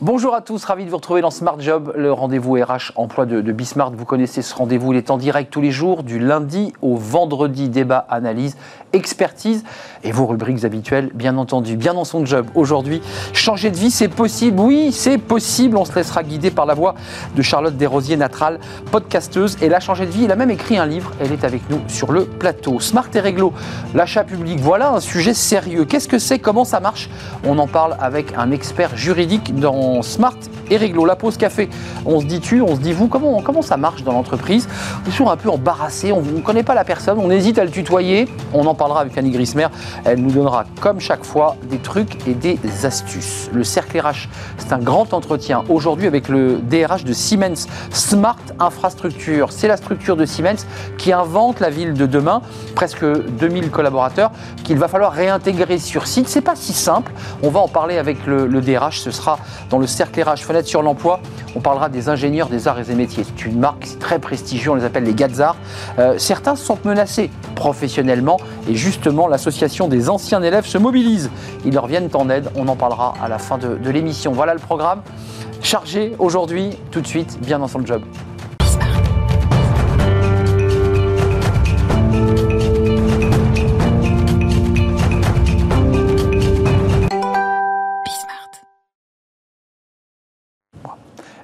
Bonjour à tous, ravi de vous retrouver dans Smart Job, le rendez-vous RH emploi de, de Bismart. Vous connaissez ce rendez-vous, il est en direct tous les jours, du lundi au vendredi, débat, analyse, expertise et vos rubriques habituelles, bien entendu, bien dans son job. Aujourd'hui, changer de vie, c'est possible, oui, c'est possible. On se laissera guider par la voix de Charlotte Desrosiers-Natral, podcasteuse. Elle a changé de vie, elle a même écrit un livre, elle est avec nous sur le plateau. Smart et réglo, l'achat public, voilà un sujet sérieux. Qu'est-ce que c'est? Comment ça marche? On en parle avec un expert juridique dans smart et réglo. La pause café, on se dit tu, on se dit vous, comment, comment ça marche dans l'entreprise? On est un peu embarrassé, on ne connaît pas la personne, on hésite à le tutoyer. On en parlera avec Annie Grismer. Elle nous donnera, comme chaque fois, des trucs et des astuces. Le cercle RH, c'est un grand entretien aujourd'hui avec le DRH de Siemens Smart Infrastructure. C'est la structure de Siemens qui invente la ville de demain, presque 2000 collaborateurs qu'il va falloir réintégrer sur site. C'est pas si simple. On va en parler avec le, le DRH. Ce sera dans le cercle Fenêtre sur l'emploi, on parlera des ingénieurs des arts et des métiers. C'est une marque très prestigieuse, on les appelle les Gazars. Euh, certains sentent menacés professionnellement et justement l'association des anciens élèves se mobilise. Ils leur viennent en aide, on en parlera à la fin de, de l'émission. Voilà le programme chargé aujourd'hui, tout de suite, bien dans son job.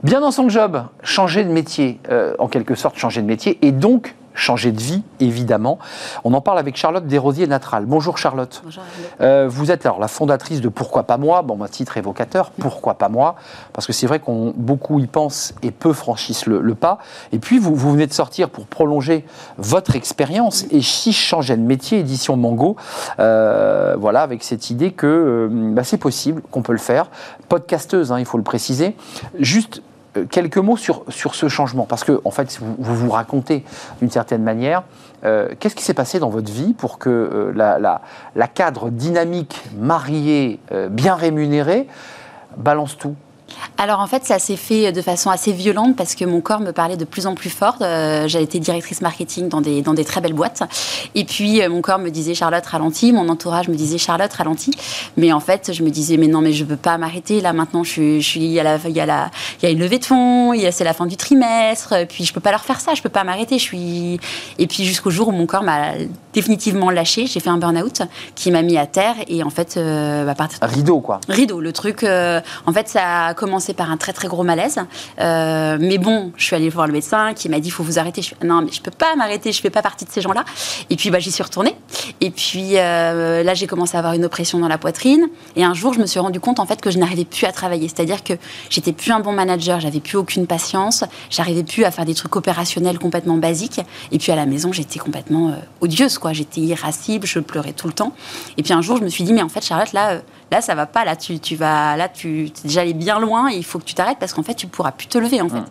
Bien dans son job, changer de métier, euh, en quelque sorte changer de métier, et donc changer de vie, évidemment. On en parle avec Charlotte Desrosiers-Natral. Bonjour Charlotte. Bonjour. Euh, vous êtes alors la fondatrice de Pourquoi pas moi? Bon, un titre évocateur, Pourquoi pas moi? Parce que c'est vrai qu'on beaucoup y pensent et peu franchissent le, le pas. Et puis, vous, vous, venez de sortir pour prolonger votre expérience. Et si je changeais de métier, édition Mango, euh, voilà, avec cette idée que euh, bah, c'est possible, qu'on peut le faire. Podcasteuse, hein, il faut le préciser. Juste quelques mots sur, ce changement, parce que en fait, vous vous, racontez d'une certaine manière. Euh, Qu'est-ce qui s'est passé dans votre vie pour que euh, la, cadre dynamique, mariée, euh, bien rémunérée, balance tout? Alors en fait, ça s'est fait de façon assez violente parce que mon corps me parlait de plus en plus fort. Euh, J'ai été directrice marketing dans des, dans des très belles boîtes. Et puis euh, mon corps me disait Charlotte ralentis, mon entourage me disait Charlotte ralentis. Mais en fait, je me disais mais non, mais je veux pas m'arrêter. Là maintenant, je suis, je suis, il y a la, il y a la, il y a une levée de fonds, c'est la fin du trimestre. Puis je peux pas leur faire ça, je peux pas m'arrêter. Je suis. Et puis jusqu'au jour où mon corps m'a définitivement lâché, j'ai fait un burn-out qui m'a mis à terre. Et en fait, euh, à partir rideau quoi. Rideau, le truc. Euh, en fait, ça a commencé par un très très gros malaise. Euh, mais bon, je suis allée voir le médecin qui m'a dit faut vous arrêter. Je suis, non, mais je peux pas m'arrêter, je fais pas partie de ces gens-là. Et puis bah, j'y suis retournée. Et puis euh, là, j'ai commencé à avoir une oppression dans la poitrine. Et un jour, je me suis rendu compte en fait que je n'arrivais plus à travailler. C'est-à-dire que j'étais plus un bon manager, j'avais plus aucune patience, j'arrivais plus à faire des trucs opérationnels complètement basiques. Et puis à la maison, j'étais complètement euh, odieuse, quoi. J'étais irascible, je pleurais tout le temps. Et puis un jour, je me suis dit mais en fait, Charlotte, là, là, ça va pas. Là, tu, tu vas, là, tu es déjà allé bien loin. Et il faut que tu t'arrêtes parce qu'en fait, tu pourras plus te lever, en fait.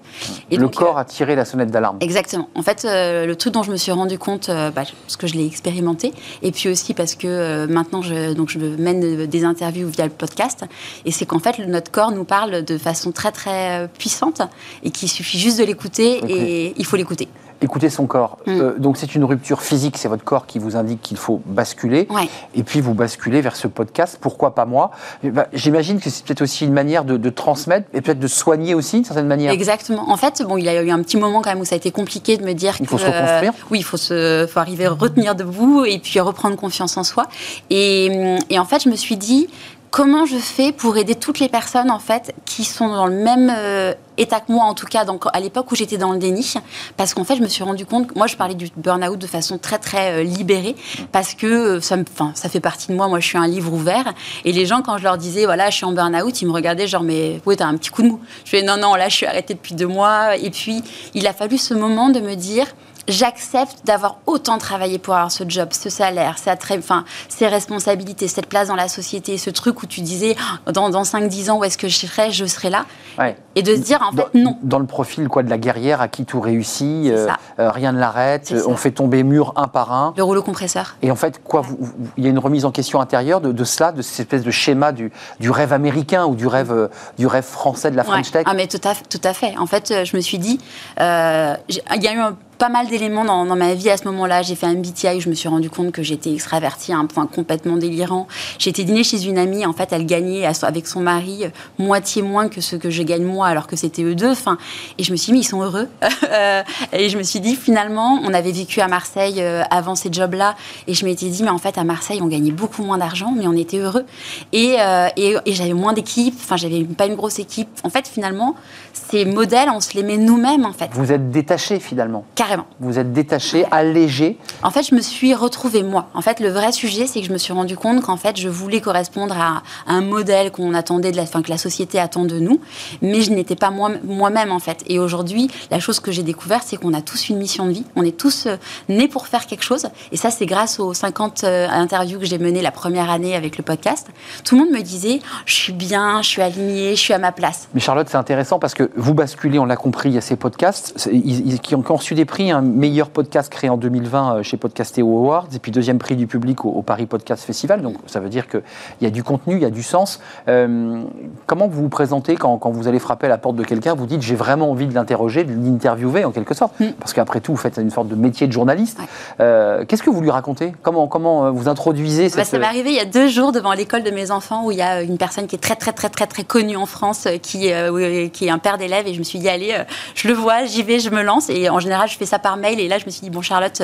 Et le donc, corps euh, a tiré la sonnette d'alarme. Exactement. En fait, euh, le truc dont je me suis rendu compte, euh, bah, parce que je l'ai expérimenté, et puis aussi parce que euh, maintenant, je, donc, je mène des interviews via le podcast, et c'est qu'en fait, notre corps nous parle de façon très, très puissante, et qu'il suffit juste de l'écouter, okay. et il faut l'écouter écouter son corps. Mm. Euh, donc c'est une rupture physique, c'est votre corps qui vous indique qu'il faut basculer. Ouais. Et puis vous basculez vers ce podcast, pourquoi pas moi? Bah, J'imagine que c'est peut-être aussi une manière de, de transmettre et peut-être de soigner aussi d'une certaine manière. Exactement. En fait, bon, il y a eu un petit moment quand même où ça a été compliqué de me dire il faut que, se reconstruire. Euh, oui, il faut, se, faut arriver à retenir debout et puis reprendre confiance en soi. Et, et en fait, je me suis dit comment je fais pour aider toutes les personnes en fait qui sont dans le même euh, état que moi en tout cas donc à l'époque où j'étais dans le déni. Parce qu'en fait je me suis rendu compte moi je parlais du burn-out de façon très très euh, libérée. Parce que euh, ça me enfin ça fait partie de moi. Moi je suis un livre ouvert. Et les gens quand je leur disais voilà je suis en burn-out ils me regardaient genre mais oui t'as un petit coup de mou. Je fais non non là je suis arrêtée depuis deux mois. Et puis il a fallu ce moment de me dire j'accepte d'avoir autant travaillé pour avoir ce job, ce salaire, enfin, ces responsabilités, cette place dans la société, ce truc où tu disais oh, dans, dans 5-10 ans où est-ce que je serai, je serai là. Ouais. Et de se dire en dans, fait non. Dans le profil quoi, de la guerrière à qui tout réussit, euh, euh, rien ne l'arrête, on fait tomber mur un par un. Le rouleau compresseur. Et en fait, quoi, vous, vous, il y a une remise en question intérieure de, de, cela, de cette espèce de schéma du, du rêve américain ou du rêve, euh, du rêve français de la French ouais. Tech? Ah mais tout à, tout à fait. En fait, je me suis dit, il y a eu un pas mal d'éléments dans, ma vie à ce moment-là. J'ai fait un MBTI, je me suis rendu compte que j'étais extravertie à un point complètement délirant. Été dîner chez une amie, en fait, elle gagnait avec son mari moitié moins que ce que je gagne moi, alors que c'était eux deux. Enfin, et je me suis dit, mais ils sont heureux. et je me suis dit, finalement, on avait vécu à Marseille avant ces jobs-là, et je m'étais dit, mais en fait, à Marseille, on gagnait beaucoup moins d'argent, mais on était heureux. Et, et, et j'avais moins d'équipe, enfin, j'avais pas une grosse équipe. En fait, finalement, ces modèles, on se les met nous-mêmes, en fait. Vous êtes détaché, finalement. Carrément. Vous êtes détaché, allégé. En fait, je me suis retrouvée, moi. En fait, le vrai sujet, c'est que je me suis rendu compte qu'en fait, je voulais correspondre à, un modèle qu'on attendait, de la, fin, que la société attend de nous, mais je n'étais pas moi-même, en fait. Et aujourd'hui, la chose que j'ai découverte, c'est qu'on a tous une mission de vie. On est tous euh, nés pour faire quelque chose. Et ça, c'est grâce aux 50 euh, interviews que j'ai menées la première année avec le podcast. Tout le monde me disait, je suis bien, je suis alignée, je suis à ma place. Mais Charlotte, c'est intéressant parce que vous basculez, on l'a compris, il y a ces podcasts qui ont, reçu des prix. Un meilleur podcast créé en 2020 euh, chez Podcastéo Awards, et puis deuxième prix du public au, Paris Podcast Festival. Donc ça veut dire qu'il y a du contenu, il y a du sens. Euh, comment vous vous présentez quand, vous allez frapper à la porte de quelqu'un Vous dites j'ai vraiment envie de l'interroger, de l'interviewer en quelque sorte. Mm. Parce qu'après tout, vous faites une sorte de métier de journaliste. Euh, qu'est-ce que vous lui racontez? Comment, comment vous introduisez bah, Ça m'est arrivé il y a deux jours devant l'école de mes enfants où il y a une personne qui est très très très très très connue en France qui, qui est un père d'élèves et je me suis dit allez, je le vois, j'y vais, je me lance et en général je fais ça par mail et là je me suis dit bon Charlotte,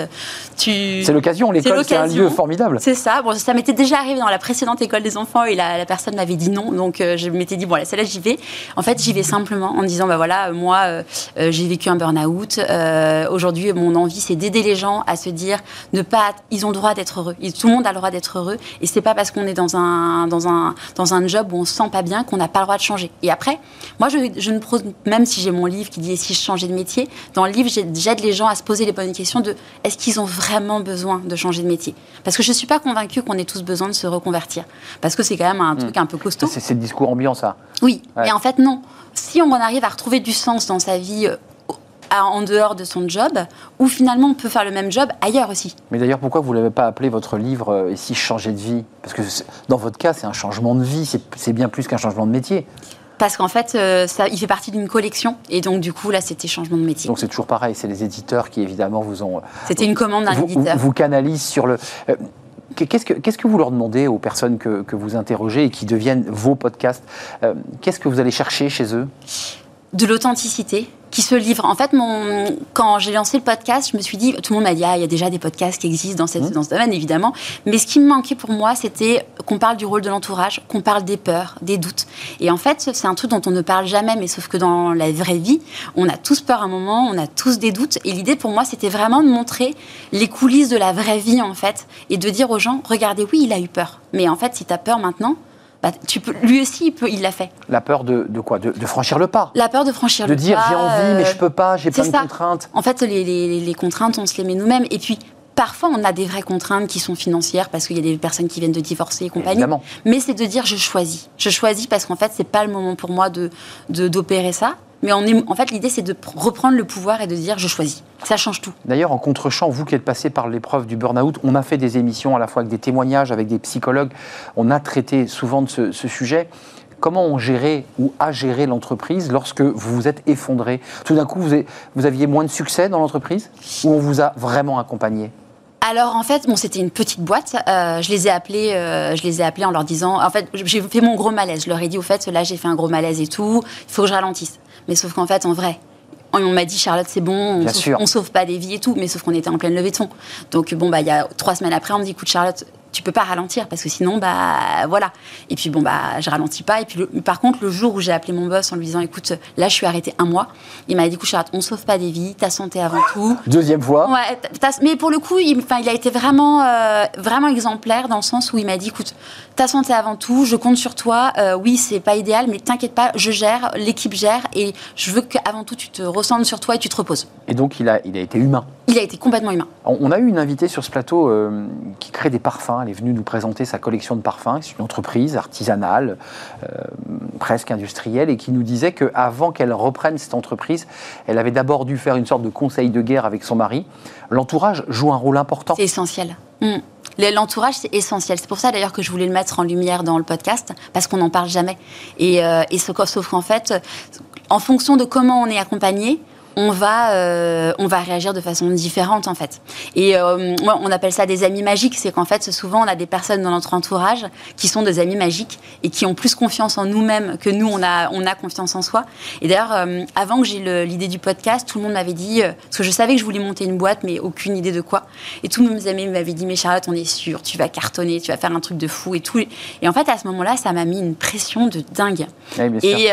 tu... C'est l'occasion, l'école c'est un lieu formidable. C'est ça, bon ça m'était déjà arrivé dans la précédente école des enfants et la, personne m'avait dit non donc euh, je m'étais dit bon là celle-là j'y vais. En fait j'y vais simplement en disant bah voilà moi euh, euh, j'ai vécu un burn-out, aujourd'hui mon envie c'est d'aider les gens à se dire ne pas, ils ont le droit d'être heureux, tout le monde a le droit d'être heureux et c'est pas parce qu'on est dans un, dans, un, dans un job où on se sent pas bien qu'on n'a pas le droit de changer. Et après, moi je, je ne même si j'ai mon livre qui dit si je changeais de métier, dans le livre, j'aide les gens à se poser les bonnes questions de est-ce qu'ils ont vraiment besoin de changer de métier? Parce que je ne suis pas convaincue qu'on ait tous besoin de se reconvertir. Parce que c'est quand même un truc hmm. un peu costaud. C'est le discours ambiant, ça. Oui, mais en fait, non. Si on arrive à retrouver du sens dans sa vie euh, en dehors de son job, ou finalement on peut faire le même job ailleurs aussi. Mais d'ailleurs, pourquoi vous ne l'avez pas appelé votre livre euh, Et si je changeais de vie Parce que dans votre cas, c'est un changement de vie, c'est bien plus qu'un changement de métier parce qu'en fait, euh, ça, il fait partie d'une collection. Et donc, du coup, là, c'était changement de métier. Donc, c'est toujours pareil. C'est les éditeurs qui, évidemment, vous ont. C'était une commande d'un éditeur. Vous, canalisent sur le. Euh, qu'est-ce que, qu'est-ce que vous leur demandez aux personnes que, que vous interrogez et qui deviennent vos podcasts euh, Qu'est-ce que vous allez chercher chez eux? De l'authenticité, qui se livrent. En fait, mon, quand j'ai lancé le podcast, je me suis dit, tout le monde m'a dit, ah, il y a déjà des podcasts qui existent dans, cette, mmh. dans ce domaine, évidemment. Mais ce qui me manquait pour moi, c'était qu'on parle du rôle de l'entourage, qu'on parle des peurs, des doutes. Et en fait, c'est un truc dont on ne parle jamais, mais sauf que dans la vraie vie, on a tous peur à un moment, on a tous des doutes. Et l'idée pour moi, c'était vraiment de montrer les coulisses de la vraie vie, en fait, et de dire aux gens, regardez, oui, il a eu peur. Mais en fait, si tu as peur maintenant, bah, tu peux, lui aussi, il, peut, il l'a fait. La peur de, de quoi? De, franchir le pas? La peur de franchir le pas. De dire j'ai envie, mais je peux pas, j'ai plein de contraintes. En fait, les, les, les, contraintes, on se les met nous-mêmes. Et puis, parfois, on a des vraies contraintes qui sont financières parce qu'il y a des personnes qui viennent de divorcer et compagnie. Évidemment. Mais c'est de dire je choisis. Je choisis parce qu'en fait, c'est pas le moment pour moi de, d'opérer ça. Mais on est, en fait, l'idée, c'est de reprendre le pouvoir et de dire je choisis. Ça change tout. D'ailleurs, en contre-champ, vous qui êtes passé par l'épreuve du burn-out, on a fait des émissions à la fois avec des témoignages, avec des psychologues. On a traité souvent de ce, sujet. Comment on gérait ou a géré l'entreprise lorsque vous vous êtes effondré? Tout d'un coup, vous, vous aviez moins de succès dans l'entreprise ou on vous a vraiment accompagné? Alors en fait, bon, c'était une petite boîte. Euh, je les ai appelés, euh, je les ai appelés en leur disant, en fait, j'ai fait mon gros malaise. Je leur ai dit au fait, là, j'ai fait un gros malaise et tout. Il faut que je ralentisse. Mais sauf qu'en fait, en vrai, on m'a dit Charlotte c'est bon, on sauve, sauve pas des vies et tout, mais sauf qu'on était en pleine levée de fonds. Donc bon bah il y a trois semaines après on me dit écoute Charlotte tu peux pas ralentir parce que sinon bah voilà. Et puis bon bah je ralentis pas. Et puis par contre le jour où j'ai appelé mon boss en lui disant écoute là je suis arrêté un mois il m'a dit écoute Charlotte on sauve pas des vies ta santé avant tout. Deuxième fois. Ouais mais pour le coup il, il a été vraiment euh, vraiment exemplaire dans le sens où il m'a dit écoute ta santé avant tout je compte sur toi. Euh, oui c'est pas idéal mais t'inquiète pas je gère l'équipe gère et je veux qu'avant tout tu te ressentes sur toi et tu te reposes. Et donc il a il a été humain il a été complètement humain on a eu une invitée sur ce plateau euh, qui crée des parfums elle est venue nous présenter sa collection de parfums. C'est une entreprise artisanale, euh, presque industrielle, et qui nous disait qu'avant qu'elle reprenne cette entreprise, elle avait d'abord dû faire une sorte de conseil de guerre avec son mari. L'entourage joue un rôle important. C'est essentiel. Hmm. L'entourage, c'est essentiel. C'est pour ça d'ailleurs que je voulais le mettre en lumière dans le podcast, parce qu'on n'en parle jamais. Et, euh, et sauf qu'en fait, en fonction de comment on est accompagné, on va, euh, on va réagir de façon différente en fait. Et euh, on appelle ça des amis magiques, c'est qu'en fait souvent on a des personnes dans notre entourage qui sont des amis magiques et qui ont plus confiance en nous-mêmes que nous on a, on a confiance en soi. Et d'ailleurs, euh, avant que j'ai l'idée du podcast, tout le monde m'avait dit, parce que je savais que je voulais monter une boîte, mais aucune idée de quoi. Et tous mes amis m'avaient dit, mais Charlotte, on est sûr, tu vas cartonner, tu vas faire un truc de fou et tout. Et en fait à ce moment-là, ça m'a mis une pression de dingue. et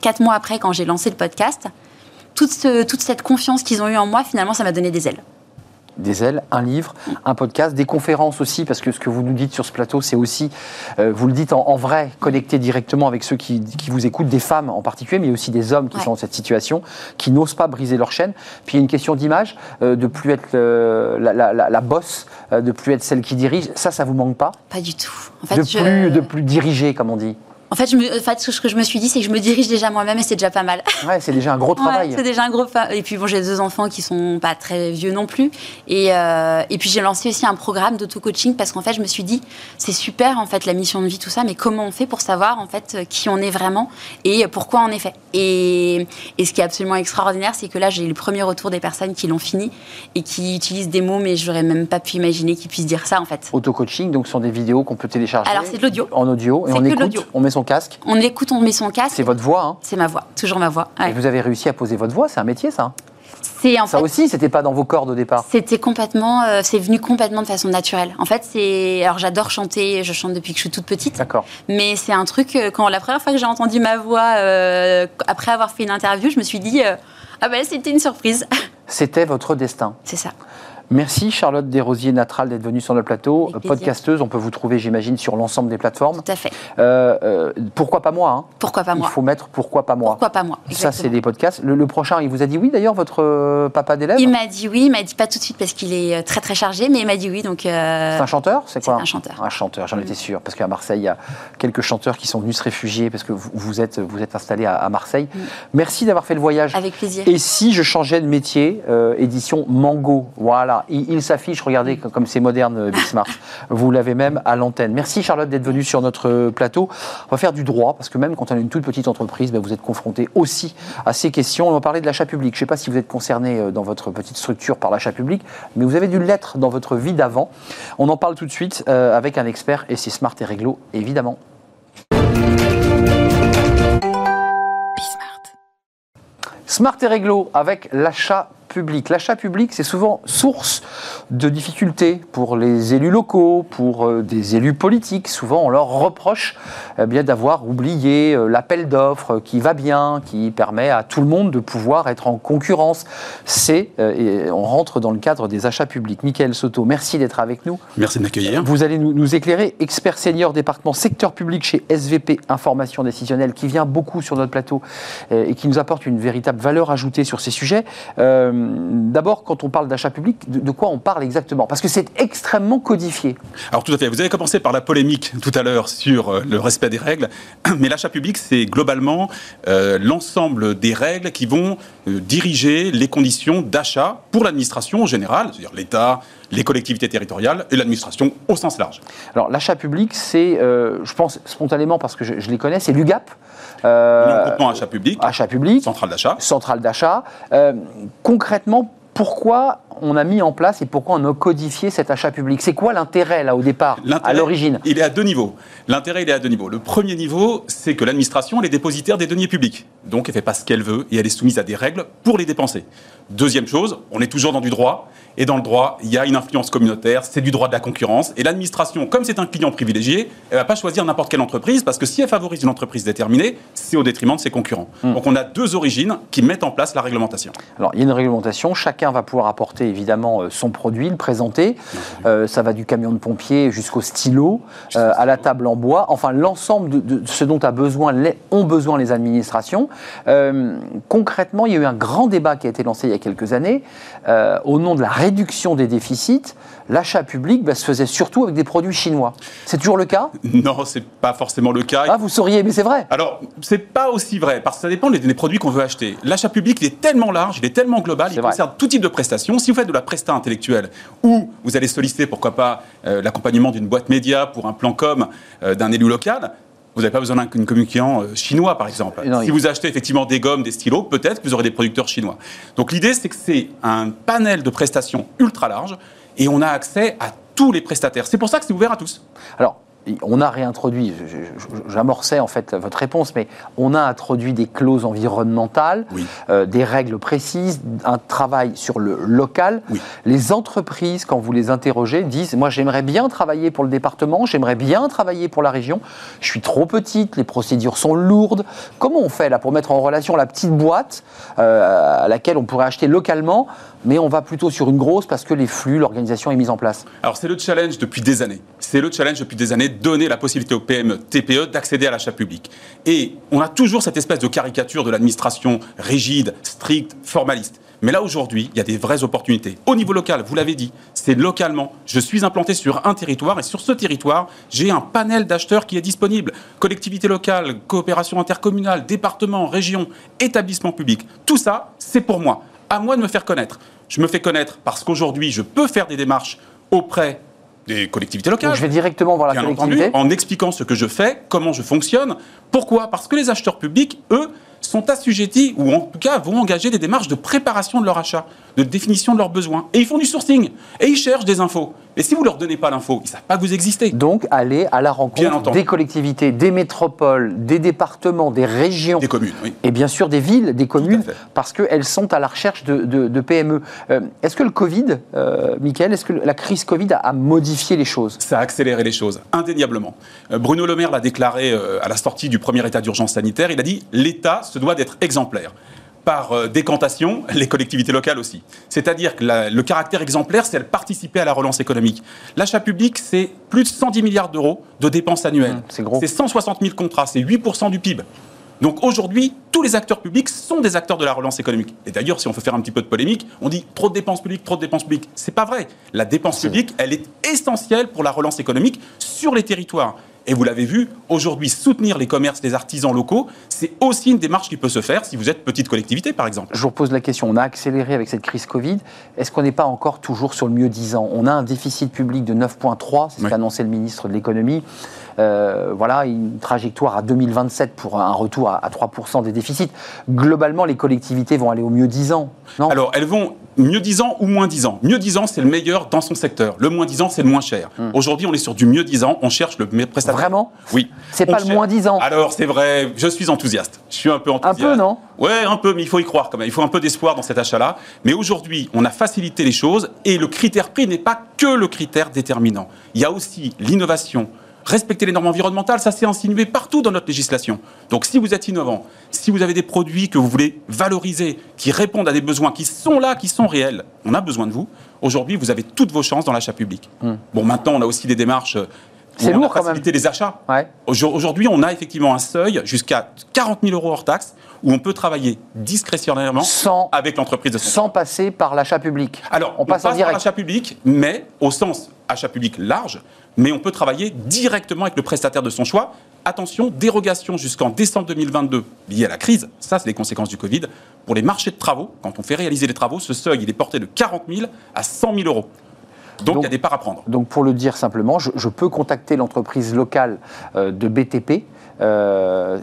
quatre mois après, quand j'ai lancé le podcast, toute, toute cette confiance qu'ils ont eue en moi, finalement, ça m'a donné des ailes des ailes, un livre, un podcast, des conférences aussi, parce que ce que vous nous dites sur ce plateau, c'est aussi, euh, vous le dites en, vrai, connecté directement avec ceux qui, vous écoutent, des femmes en particulier, mais aussi des hommes qui sont dans cette situation, qui n'osent pas briser leur chaîne. Puis il y a une question d'image, euh, de plus être la, la, la, bosse, euh, de plus être celle qui dirige. Ça, ça vous manque pas? Pas du tout. En fait, de, plus, de plus diriger, comme on dit en fait, je me, en fait, ce que je me suis dit, c'est que je me dirige déjà moi-même et c'est déjà pas mal. Ouais, c'est déjà un gros travail. c'est déjà un gros. Et puis bon, j'ai deux enfants qui sont pas très vieux non plus. Et, euh, et puis j'ai lancé aussi un programme d'auto-coaching parce qu'en fait, je me suis dit, c'est super en fait la mission de vie, tout ça, mais comment on fait pour savoir en fait qui on est vraiment et pourquoi on est fait? Et, et ce qui est absolument extraordinaire, c'est que là, j'ai le premier retour des personnes qui l'ont fini et qui utilisent des mots, mais j'aurais même pas pu imaginer qu'ils puissent dire ça en fait. Auto-coaching, donc ce sont des vidéos qu'on peut télécharger. Alors c'est de l'audio. En audio et on écoute, on met son casque On écoute, on met son casque. C'est votre voix, hein C'est ma voix, toujours ma voix. Et vous avez réussi à poser votre voix, c'est un métier ça c'est en ça aussi, c'était pas dans vos cordes au départ. C'était complètement, euh, c'est venu complètement de façon naturelle. En fait, c'est, alors j'adore chanter, je chante depuis que je suis toute petite. D'accord. Mais c'est un truc euh, quand la première fois que j'ai entendu ma voix euh, après avoir fait une interview, je me suis dit ah ben c'était une surprise. C'était votre destin. C'est ça. Merci Charlotte Desrosiers-Natral d'être venue sur le plateau. Podcasteuse, on peut vous trouver, j'imagine, sur l'ensemble des plateformes. Tout à fait. Euh, euh, pourquoi pas moi hein? Pourquoi pas moi? Il faut mettre pourquoi pas moi. Pourquoi pas moi Ça, c'est des podcasts. Le, prochain, il vous a dit oui d'ailleurs, votre euh, papa d'élève? Il m'a dit oui, il m'a dit pas tout de suite parce qu'il est très très chargé, mais il m'a dit oui. Donc, C'est un chanteur C'est quoi? Un chanteur. Un chanteur, j'en étais sûr. Parce qu'à Marseille, il y a quelques chanteurs qui sont venus se réfugier parce que vous, êtes, vous êtes installé à, Marseille. Mm. Merci d'avoir fait le voyage. Avec plaisir. Et si je changeais de métier, édition Mango, voilà, il s'affiche regardez comme c'est moderne euh, Bismarck. Vous l'avez même à l'antenne. Merci Charlotte d'être venue sur notre euh, plateau. On va faire du droit, parce que même quand on a une toute petite entreprise, ben, vous êtes confronté aussi à ces questions. On va parler de l'achat public. Je ne sais pas si vous êtes concerné euh, dans votre petite structure par l'achat public, mais vous avez dû l'être dans votre vie d'avant. On en parle tout de suite avec un expert, et c'est Smart et Réglo, évidemment. Smart et Réglo avec l'achat L'achat public, c'est souvent source de difficultés pour les élus locaux, pour euh, des élus politiques. Souvent, on leur reproche eh bien d'avoir oublié euh, l'appel d'offres qui va bien, qui permet à tout le monde de pouvoir être en concurrence. C'est, euh, on rentre dans le cadre des achats publics. Michael Soto, merci d'être avec nous. Merci de m'accueillir. Vous allez nous, éclairer, expert senior département secteur public chez SVP Information Décisionnelle, qui vient beaucoup sur notre plateau et qui nous apporte une véritable valeur ajoutée sur ces sujets. D'abord, quand on parle d'achat public, de, quoi on parle exactement? Parce que c'est extrêmement codifié. Alors tout à fait. Vous avez commencé par la polémique tout à l'heure sur euh, le respect des règles, mais l'achat public, c'est globalement euh, l'ensemble des règles qui vont euh, diriger les conditions d'achat pour l'administration en général, c'est-à-dire l'État, les collectivités territoriales et l'administration au sens large. Alors l'achat public, c'est, je pense spontanément parce que je, je les connais, c'est l'UGAP. Euh, achat public. Achat public. Centrale d'achat. Centrale d'achat. Euh, concrètement, pourquoi on a mis en place et pourquoi on a codifié cet achat public? C'est quoi l'intérêt là au départ, à l'origine? Il est à deux niveaux. L'intérêt, il est à deux niveaux. Le premier niveau, c'est que l'administration, elle est dépositaire des deniers publics. Donc, elle ne fait pas ce qu'elle veut et elle est soumise à des règles pour les dépenser. Deuxième chose, on est toujours dans du droit. Et dans le droit, il y a une influence communautaire, c'est du droit de la concurrence. Et l'administration, comme c'est un client privilégié, elle ne va pas choisir n'importe quelle entreprise parce que si elle favorise une entreprise déterminée, c'est au détriment de ses concurrents. Hmm. Donc on a deux origines qui mettent en place la réglementation. Alors il y a une réglementation, chacun va pouvoir apporter évidemment euh, son produit, le présenter. Euh, ça va du camion de pompier jusqu'au stylo, euh, à la table en bois. Enfin, l'ensemble de, ce dont a besoin, les, ont besoin les administrations. concrètement, il y a eu un grand débat qui a été lancé il y a quelques années au nom de la réduction des déficits, l'achat public bah, se faisait surtout avec des produits chinois. C'est toujours le cas? Non, c'est pas forcément le cas. Ah, vous sauriez, mais c'est vrai. Alors, c'est pas aussi vrai, parce que ça dépend des, produits qu'on veut acheter. L'achat public, il est tellement large, il est tellement global, il concerne tout type de prestations. Si vous faites de la presta intellectuelle, ou vous allez solliciter, pourquoi pas, euh, l'accompagnement d'une boîte média pour un plan com euh, d'un élu local, Vous n'avez pas besoin d'un communicant euh, chinois, par exemple. Non, si il- vous achetez effectivement des gommes, des stylos, peut-être que vous aurez des producteurs chinois. Donc l'idée, c'est que c'est un panel de prestations ultra large et on a accès à tous les prestataires. C'est pour ça que c'est ouvert à tous. Alors, on a réintroduit, j'amorçais en fait votre réponse, mais on a introduit des clauses environnementales, Oui. euh, des règles précises, un travail sur le local. Oui. Les entreprises, quand vous les interrogez, disent Moi, j'aimerais bien travailler pour le département, j'aimerais bien travailler pour la région. Je suis trop petite, les procédures sont lourdes. Comment on fait là pour mettre en relation la petite boîte euh, à laquelle on pourrait acheter localement, mais on va plutôt sur une grosse parce que les flux, l'organisation est mise en place Alors c'est le challenge depuis des années. C'est le challenge depuis des années donner la possibilité aux PME, TPE d'accéder à l'achat public. Et on a toujours cette espèce de caricature de l'administration rigide, stricte, formaliste. Mais là aujourd'hui, il y a des vraies opportunités. Au niveau local, vous l'avez dit, c'est localement. Je suis implanté sur un territoire et sur ce territoire, j'ai un panel d'acheteurs qui est disponible. Collectivité locale, coopération intercommunale, département, région, établissement public. Tout ça, c'est pour moi. À moi de me faire connaître. Je me fais connaître parce qu'aujourd'hui, je peux faire des démarches auprès des collectivités locales. Donc je vais directement voir la Bien collectivité. entendu, en expliquant ce que je fais, comment je fonctionne. Pourquoi? Parce que les acheteurs publics, eux, sont assujettis, ou en tout cas vont engager des démarches de préparation de leur achat, de définition de leurs besoins. Et ils font du sourcing. Et ils cherchent des infos. Et si vous leur donnez pas l'info, ils savent pas que vous existez. Donc, aller à la rencontre des collectivités, des métropoles, des départements, des régions. Des communes, oui. Et bien sûr des villes, des communes, parce qu'elles sont à la recherche de, de- de PME. Euh, est-ce que le Covid, euh, Mickaël, est-ce que la crise Covid a, a modifié les choses? Ça a accéléré les choses, indéniablement. Euh, Bruno Le Maire l'a déclaré euh, à la sortie du premier état d'urgence sanitaire. Il a dit l'État se doit d'être exemplaire. Par euh, décantation, les collectivités locales aussi. C'est-à-dire que la- le caractère exemplaire, c'est de participer à la relance économique. L'achat public, c'est plus de 110 milliards d'euros de dépenses annuelles. Mmh, c'est gros. C'est 160 000 contrats, c'est 8% du PIB. Donc aujourd'hui, tous les acteurs publics sont des acteurs de la relance économique. Et d'ailleurs, si on veut faire un petit peu de polémique, on dit trop de dépenses publiques, trop de dépenses publiques. C'est pas vrai. La dépense publique, elle est essentielle pour la relance économique sur les territoires. Et vous l'avez vu, aujourd'hui, soutenir les commerces, les artisans locaux, c'est aussi une démarche qui peut se faire si vous êtes petite collectivité, par exemple. Je vous repose la question. On a accéléré avec cette crise Covid. Est-ce qu'on n'est pas encore toujours sur le mieux disant? On a un déficit public de 9,3, c'est ce Oui. qu'a annoncé le ministre de l'économie. Euh, voilà, une trajectoire à 2027 pour un retour à, à 3% des déficits. Globalement, les collectivités vont aller au mieux disant. Non? Alors, elles vont mieux 10 ans ou moins 10 ans? Mieux 10 ans, c'est le meilleur dans son secteur. Le moins 10 ans, c'est le moins cher. Aujourd'hui, on est sur du mieux 10 ans. On cherche le meilleur prestataire. Hmm. Vraiment? Oui. C'est pas le moins 10 ans. Alors, c'est vrai, je suis enthousiaste. Je suis un peu enthousiaste. peu, non? Ouais, un peu, mais il faut y croire quand même. Il faut un peu d'espoir dans cet achat-là. Mais aujourd'hui, on a facilité les choses et le critère prix n'est pas que le critère déterminant. Il y a aussi l'innovation. Respecter les normes environnementales, ça s'est insinué partout dans notre législation. Donc si vous êtes innovant, si vous avez des produits que vous voulez valoriser, qui répondent à des besoins qui sont là, qui sont réels, on a besoin de vous. Aujourd'hui, vous avez toutes vos chances dans l'achat public. Bon, maintenant, on a aussi des démarches. C'est lourd, quand facilité les achats. Ouais. Aujourd'hui, on a effectivement un seuil jusqu'à 40 000 euros hors taxe où on peut travailler discrétionnairement Sans- avec l'entreprise de son Sans passer par l'achat public. Alors, on passe en par direct. l'achat public, mais au sens achat public large, mais on peut travailler directement avec le prestataire de son choix. Attention, dérogation jusqu'en décembre 2022 liée à la crise, ça c'est les conséquences du Covid. Pour les marchés de travaux, quand on fait réaliser les travaux, ce seuil il est porté de 40 000 à 100 000 euros. Donc, Donc- il y a des parts à prendre. Donc pour le dire simplement, je, je peux contacter l'entreprise locale euh, de BTP euh,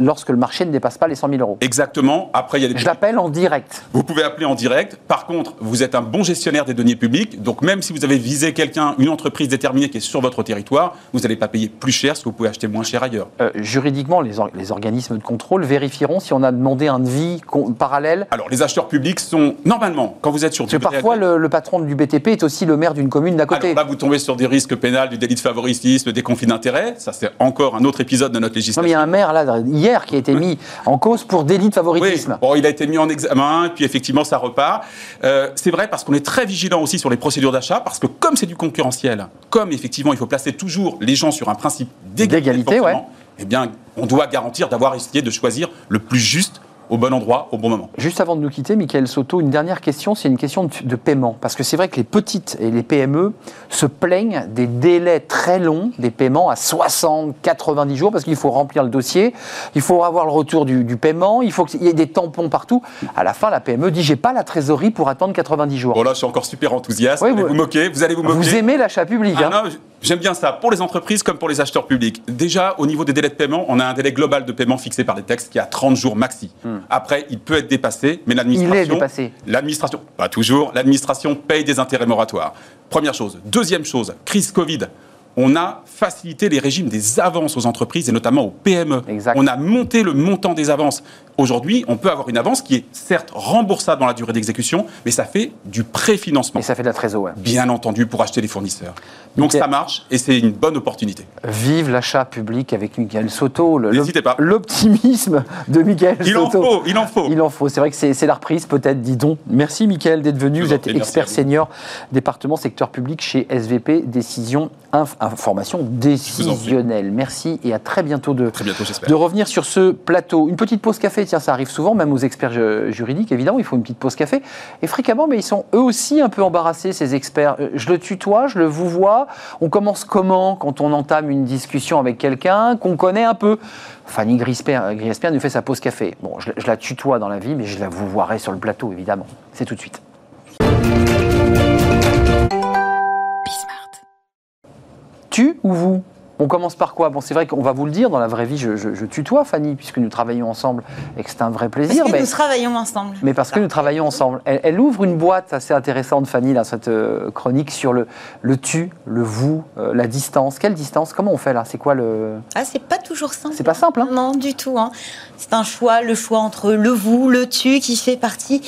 lorsque le marché ne dépasse pas les 100 000 euros. Exactement. Après, il y a des Je l'appelle en direct. Vous pouvez appeler en direct. Par contre, vous êtes un bon gestionnaire des deniers publics. Donc, même si vous avez visé quelqu'un, une entreprise déterminée qui est sur votre territoire, vous n'allez pas payer plus cher ce que vous pouvez acheter moins cher ailleurs. Euh, juridiquement, les, or- les organismes de contrôle vérifieront si on a demandé un devis parallèle. Alors, les acheteurs publics sont, normalement, quand vous êtes sur Parce que parfois, le, le patron du BTP est aussi le maire d'une commune d'à côté. Alors là, vous tombez sur des risques pénals, du délit de favoritisme, des conflits d'intérêts. Ça, c'est encore un autre épisode de notre non, mais il y a un maire là hier qui a été mis en cause pour délit de Oui, favoritisme. bon, il a été mis en examen, puis effectivement, ça repart. Euh, c'est vrai parce qu'on est très vigilant aussi sur les procédures d'achat, parce que comme c'est du concurrentiel, comme effectivement, il faut placer toujours les gens sur un principe d'égalité, fonctionnement, eh bien, on doit garantir d'avoir essayé de choisir le plus juste au bon endroit, au bon moment. Juste avant de nous quitter, Michael Soto, une dernière question, c'est une question de, de paiement. Parce que c'est vrai que les petites et les PME se plaignent des délais très longs des paiements à 60, 90 jours, parce qu'il faut remplir le dossier, il faut avoir le retour du, du paiement, il faut qu'il y ait des tampons partout. À la fin, la PME dit j'ai pas la trésorerie pour attendre 90 jours. Bon là, je suis encore super enthousiaste. Oui, vous vous- vous moquer, vous allez vous moquer. Vous aimez l'achat public, Ah hein non, J'aime bien ça, pour les entreprises comme pour les acheteurs publics. Déjà, au niveau des délais de paiement, on a un délai global de paiement fixé par les textes qui est à 30 jours maxi. Après, il peut être dépassé, mais l'administration... Il est dépassé. L'administration, pas toujours, l'administration paye des intérêts moratoires. Première chose. Deuxième chose, crise Covid. On a facilité les régimes des avances aux entreprises et notamment aux PME. Exact. On a monté le montant des avances. Aujourd'hui, on peut avoir une avance qui est certes remboursable dans la durée d'exécution, mais ça fait du préfinancement Et ça fait de la trésorerie. ouais. bien entendu, pour acheter les fournisseurs. Donc ça marche et c'est une bonne opportunité. Vive l'achat public avec Michael Soto. N'hésitez pas. L'optimisme de Michael Il en Soto. faut, il en faut. Il en faut. C'est vrai que c'est la reprise, peut-être, dis donc. Merci, Michael, d'être venu. Vous vous en êtes expert senior département secteur public chez SVP Décision Inf- Information en. Décisionnelle. Merci et à très bientôt de, Très bientôt, de revenir sur ce plateau. Une petite pause café, tiens, ça arrive souvent, même aux experts ju- juridiques, évidemment, il faut une petite pause café. Et fréquemment, mais ils sont eux aussi un peu embarrassés, ces experts. Euh, Je le tutoie, je le vous vois. On commence comment quand on entame une discussion avec quelqu'un qu'on connaît un peu? Fanny euh, Griesper nous fait sa pause café. Bon, je, je la tutoie dans la vie, mais je la vous voirai sur le plateau, évidemment. C'est tout de suite. Tu ou vous? On commence par quoi? Bon, c'est vrai qu'on va vous le dire, dans la vraie vie, je, je- je tutoie Fanny, puisque nous travaillons ensemble et que c'est un vrai plaisir. Parce que mais... nous travaillons ensemble. Mais parce que nous travaillons ensemble. Elle, elle ouvre une boîte assez intéressante, Fanny, dans cette euh, chronique sur le, le tu, le vous, euh, la distance. Quelle distance? Comment on fait là? C'est quoi le. Ah, c'est pas toujours simple. C'est pas simple, hein? Non, du tout. hein. C'est un choix, le choix entre le vous, le tu, qui fait partie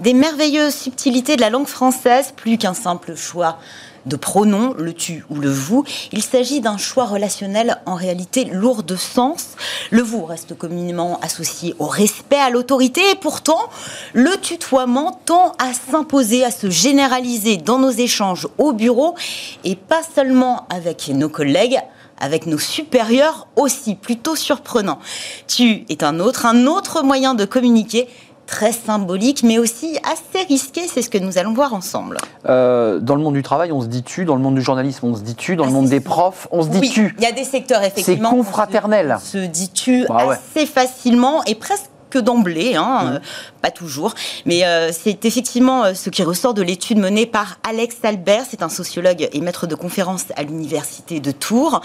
des merveilleuses subtilités de la langue française, plus qu'un simple choix de pronoms, le tu ou le vous. Il s'agit d'un choix relationnel en réalité lourd de sens. Le vous reste communément associé au respect, à l'autorité, et pourtant, le tutoiement tend à s'imposer, à se généraliser dans nos échanges au bureau, et pas seulement avec nos collègues, avec nos supérieurs aussi, plutôt surprenant. Tu est un autre, un autre moyen de communiquer, très symbolique, mais aussi assez risqué, c'est ce que nous allons voir ensemble. Euh, Dans le monde du travail, on se dit tu. Dans le monde du journalisme, on se dit tu. Dans le Ah, monde des profs, on se dit oui, tu. il y a des secteurs effectivement. C'est où on confraternel. Se, se dit tu Ah ouais. assez facilement et presque d'emblée, hein, Mmh. euh, pas toujours, mais euh, c'est effectivement ce qui ressort de l'étude menée par Alex Albert, c'est un sociologue et maître de conférences à l'université de Tours.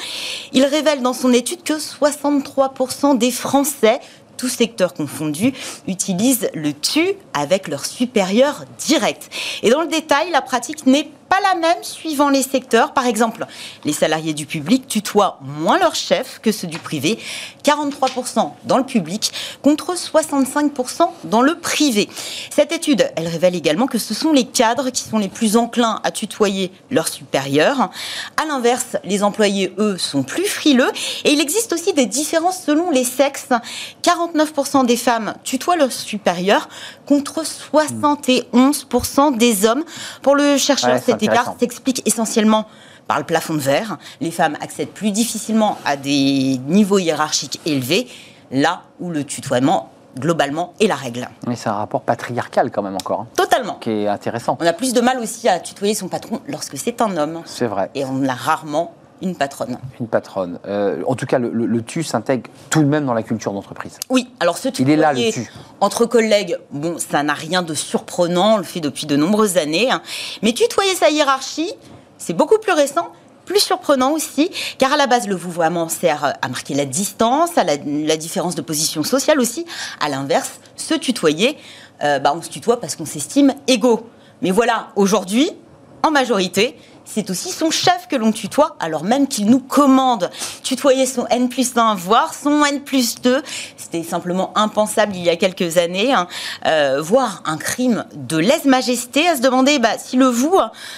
Il révèle dans son étude que 63% des Français tous secteurs confondus, utilisent le tu avec leur supérieur direct. Et dans le détail, la pratique n'est pas la même suivant les secteurs. Par exemple, les salariés du public tutoient moins leur chef que ceux du privé, 43% dans le public contre 65% dans le privé. Cette étude, elle révèle également que ce sont les cadres qui sont les plus enclins à tutoyer leurs supérieurs. À l'inverse, les employés, eux, sont plus frileux. Et il existe aussi des différences selon les sexes. 49% des femmes tutoient leurs supérieurs contre 71% des hommes. Pour le chercheur, Ouais, cet écart s'explique essentiellement par le plafond de verre. Les femmes accèdent plus difficilement à des niveaux hiérarchiques élevés, là où le tutoiement, globalement, est la règle. Mais c'est un rapport patriarcal quand même encore, hein, Totalement. qui est intéressant. On a plus de mal aussi à tutoyer son patron lorsque c'est un homme. C'est vrai. Et on a rarement une patronne. Une patronne. Euh, en tout cas, le, le- le tu s'intègre tout de même dans la culture d'entreprise. Oui, alors ce Il est là, le tu. entre collègues, bon, ça n'a rien de surprenant, on le fait depuis de nombreuses années. hein. Mais tutoyer sa hiérarchie, c'est beaucoup plus récent. Plus surprenant aussi, car à la base, le vouvoiement sert à marquer la distance, à la, la différence de position sociale aussi. À l'inverse, se tutoyer, euh, bah, on se tutoie parce qu'on s'estime égaux. Mais voilà, aujourd'hui, en majorité, c'est aussi son chef que l'on tutoie, alors même qu'il nous commande. Tutoyer son N plus 1, voire son N plus 2, c'était simplement impensable il y a quelques années. hein. Euh, voir un crime de lèse-majesté, à se demander bah, si le vous,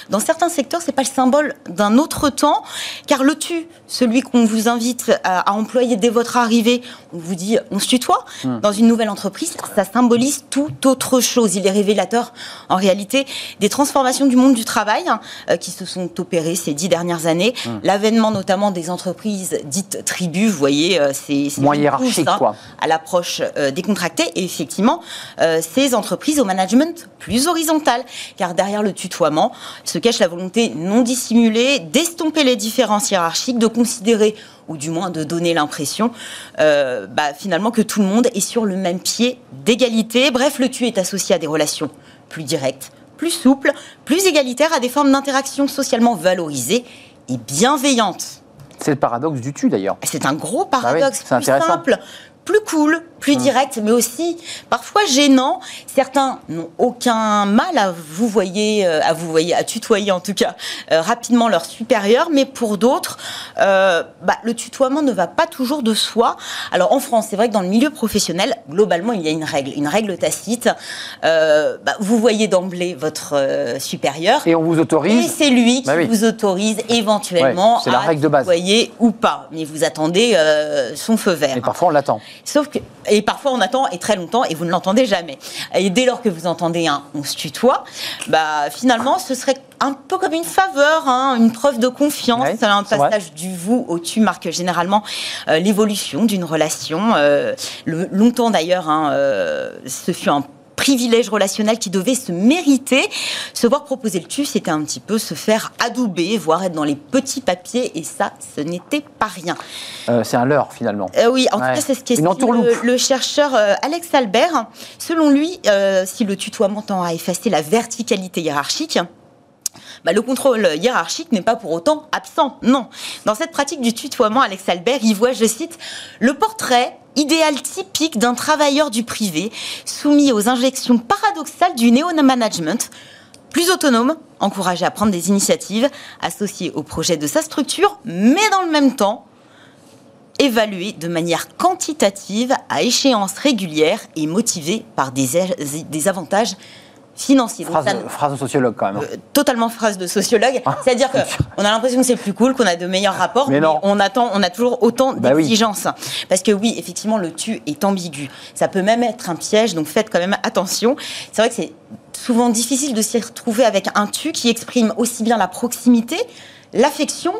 dans certains secteurs, c'est pas le symbole d'un autre temps, car le tu, celui qu'on vous invite à, à employer dès votre arrivée, on vous dit on se tutoie, dans une nouvelle entreprise, ça symbolise tout autre chose. Il est révélateur, en réalité, des transformations du monde du travail hein, euh, qui se sont sont opérés ces dix dernières années. Hum. L'avènement notamment des entreprises dites tribus, vous voyez, euh, c'est moins hiérarchique hein, quoi. à l'approche euh, décontractée. Et effectivement, euh, ces entreprises au management plus horizontal, car derrière le tutoiement se cache la volonté non dissimulée d'estomper les différences hiérarchiques, de considérer ou du moins de donner l'impression bah, finalement que tout le monde est sur le même pied d'égalité. Bref, le tu est associé à des relations plus directes, plus souples, plus égalitaires, à des formes d'interaction socialement valorisées et bienveillantes. C'est le paradoxe du tu d'ailleurs. C'est un gros bah paradoxe, plus simple, plus cool, plus hum. direct, mais aussi parfois gênant. Certains n'ont aucun mal à vous voyez, euh, à vous voyez, à tutoyer en tout cas euh, rapidement leur supérieur, mais pour d'autres, euh, bah, le tutoiement ne va pas toujours de soi. Alors en France, c'est vrai que dans le milieu professionnel, globalement, il y a une règle, une règle tacite. Bah, vous voyez d'emblée votre supérieur et on vous autorise. Et c'est lui qui bah vous autorise éventuellement la à règle de base. tutoyer ou pas, mais vous attendez son feu vert. Et parfois on l'attend. Sauf que et parfois on attend et très longtemps et vous ne l'entendez jamais. Et dès lors que vous entendez un on se tutoie, bah finalement ce serait un peu comme une faveur, hein, une preuve de confiance. un passage du vous au tu marque généralement euh, l'évolution d'une relation. Euh, longtemps d'ailleurs, hein, euh, ce fut un privilège relationnel qui devait se mériter. Se voir proposer le tu, c'était un petit peu se faire adouber, voire être dans les petits papiers, et ça, ce n'était pas rien. Euh, c'est un leurre, finalement. Euh, oui, en tout cas, c'est ce qu'estime le, le, chercheur euh, Alex Albert. Selon lui, si le tutoiement tend à effacer la verticalité hiérarchique, bah, le contrôle hiérarchique n'est pas pour autant absent. Non. Dans cette pratique du tutoiement, Alex Albert, il voit, je cite, le portrait idéal typique d'un travailleur du privé soumis aux injections paradoxales du néo-management, plus autonome, encouragé à prendre des initiatives, associé au projet de sa structure, mais dans le même temps, évalué de manière quantitative à échéance régulière et motivé par des avantages financier. Phrase, de sociologue quand même. Euh, totalement phrase de sociologue. Ah. C'est-à-dire qu'on a l'impression que c'est plus cool, qu'on a de meilleurs rapports, mais, on attend, on a toujours autant bah d'exigences. Parce que oui, effectivement, le tu est ambigu. Ça peut même être un piège, donc faites quand même attention. C'est vrai que c'est souvent difficile de s'y retrouver avec un tu qui exprime aussi bien la proximité, l'affection,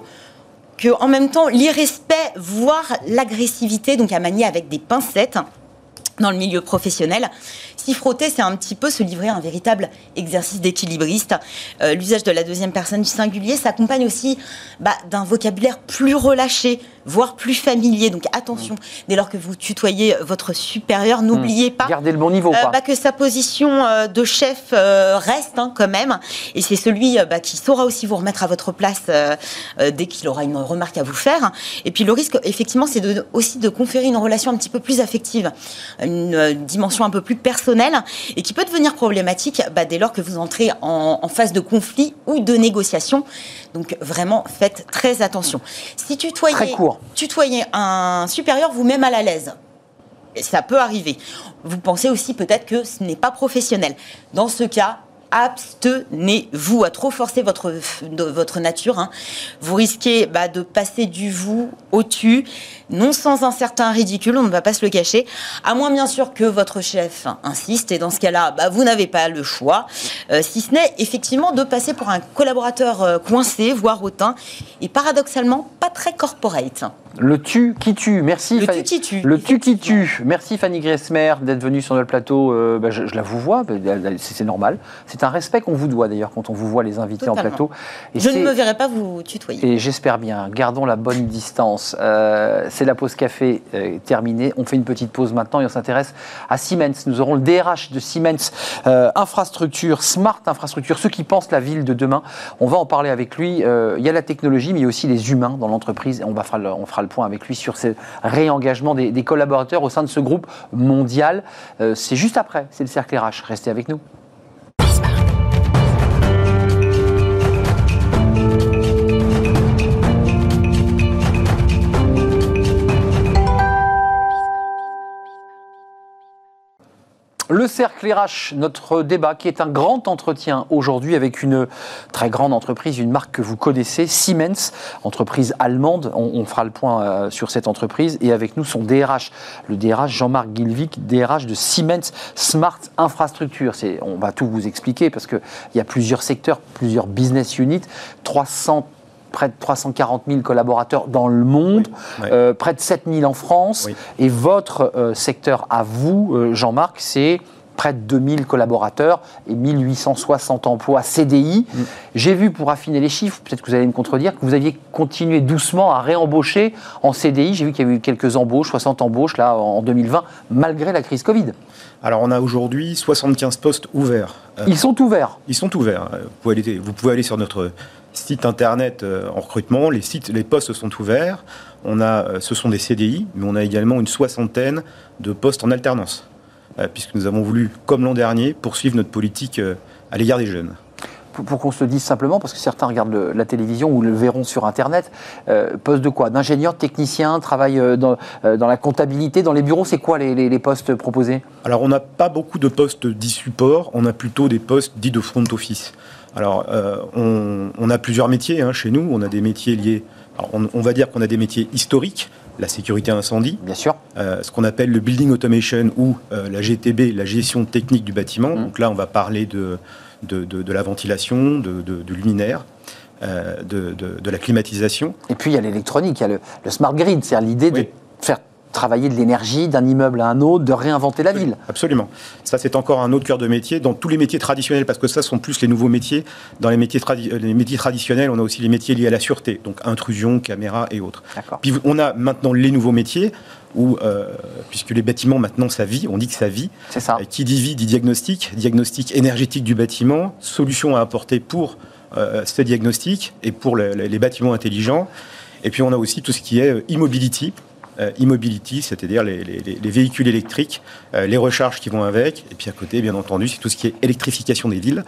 que en même temps l'irrespect, voire l'agressivité, donc à manier avec des pincettes dans le milieu professionnel. S'y frotter, c'est un petit peu se livrer à un véritable exercice d'équilibriste. Euh, l'usage de la deuxième personne du singulier s'accompagne aussi bah, d'un vocabulaire plus relâché, voire plus familier. Donc attention, dès lors que vous tutoyez votre supérieur, hmm. n'oubliez pas Gardez le bon niveau, euh, bah, que sa position euh, de chef reste hein, quand même. Et c'est celui bah, qui saura aussi vous remettre à votre place dès qu'il aura une remarque à vous faire. Et puis le risque, effectivement, c'est aussi de conférer une relation un petit peu plus affective, une dimension un peu plus personnelle et qui peut devenir problématique bah, dès lors que vous entrez en, phase de conflit ou de négociation. Donc vraiment, faites très attention. Si tutoyez, tutoyez un supérieur vous mal à l'aise, ça peut arriver. Vous pensez aussi peut-être que ce n'est pas professionnel. Dans ce cas, abstenez-vous à trop forcer votre, votre nature. Hein. Vous risquez bah, de passer du vous au tu, non sans un certain ridicule, on ne va pas se le cacher, à moins bien sûr que votre chef insiste, et dans ce cas-là, bah, vous n'avez pas le choix, euh, si ce n'est effectivement de passer pour un collaborateur euh, coincé, voire hautain, et paradoxalement pas très corporate. Le tu qui tue. Merci. Le tu qui tue. Le tu qui tue. Merci Fanny Gressmer d'être venue sur le plateau. Euh, bah, je, la vous vois, bah, c'est normal. C'est un respect qu'on vous doit d'ailleurs quand on vous voit les invités en plateau. Et je ne me verrai pas vous tutoyer. Et j'espère bien. Gardons la bonne distance. Euh, la pause café euh, terminée. On fait une petite pause maintenant et on s'intéresse à Siemens. Nous aurons le DRH de Siemens Infrastructure, Smart Infrastructure, ceux qui pensent la ville de demain. On va en parler avec lui. il y a la technologie, mais il y a aussi les humains dans l'entreprise. On, on fera le point avec lui sur ce réengagement des, collaborateurs au sein de ce groupe mondial. Euh, c'est juste après, c'est le cercle RH. Restez avec nous. Le Cercle RH, notre débat qui est un grand entretien aujourd'hui avec une très grande entreprise, une marque que vous connaissez, Siemens, entreprise allemande. On, fera le point euh, sur cette entreprise et avec nous son DRH, le DRH Jean-Marc Gilvic, DRH de Siemens Smart Infrastructure. On va tout vous expliquer parce qu'il y a plusieurs secteurs, plusieurs business units, 300 près de 340 000 collaborateurs dans le monde, euh, près de 7 000 en France. Et votre euh, secteur à vous, euh, Jean-Marc, c'est près de 2000 collaborateurs et 1860 emplois CDI. Mm. J'ai vu, pour affiner les chiffres, peut-être que vous allez me contredire, que vous aviez continué doucement à réembaucher en CDI. J'ai vu qu'il y a eu quelques embauches, 60 embauches là en 2020, malgré la crise Covid. Alors on a aujourd'hui 75 postes ouverts. Ils sont ouverts Ils sont ouverts. Vous pouvez aller, vous pouvez aller sur notre site internet euh, en recrutement, les, sites, les postes sont ouverts. On a, euh, ce sont des CDI, mais on a également une soixantaine de postes en alternance, euh, puisque nous avons voulu, comme l'an dernier, poursuivre notre politique à l'égard des jeunes. Pour, qu'on se dise simplement, parce que certains regardent la télévision ou le verront sur Internet, poste de quoi? D'ingénieur, technicien, travail dans, la comptabilité, dans les bureaux, c'est quoi les, postes proposés? Alors, on n'a pas beaucoup de postes dits support, on a plutôt des postes dits de front office. Alors, euh, on, a plusieurs métiers hein, chez nous. On a des métiers liés. on, va dire qu'on a des métiers historiques, la sécurité incendie. Bien sûr. Euh, ce qu'on appelle le building automation ou euh, la GTB, la gestion technique du bâtiment. Mmh. Donc là, on va parler de, de, la ventilation, de, luminaire. de, la climatisation. Et puis il y a l'électronique, il y a le, smart grid, c'est-à-dire l'idée de faire travailler de l'énergie d'un immeuble à un autre, de réinventer la ville. Absolument. Ça, c'est encore un autre cœur de métier. Dans tous les métiers traditionnels, parce que ça sont plus les nouveaux métiers, dans les métiers, euh, les métiers traditionnels, on a aussi les métiers liés à la sûreté, donc intrusion, caméra et autres. Puis on a maintenant les nouveaux métiers, où, euh, puisque les bâtiments maintenant ça vit, on dit que ça vit. C'est ça. qui dit vie dit diagnostic, diagnostic énergétique du bâtiment, solution à apporter pour euh, ces diagnostics et pour les bâtiments intelligents. Et puis on a aussi tout ce qui est immobility, e-mobility, c'est-à-dire les, véhicules électriques, euh, les recharges qui vont avec, et puis à côté, bien entendu, c'est tout ce qui est électrification des villes.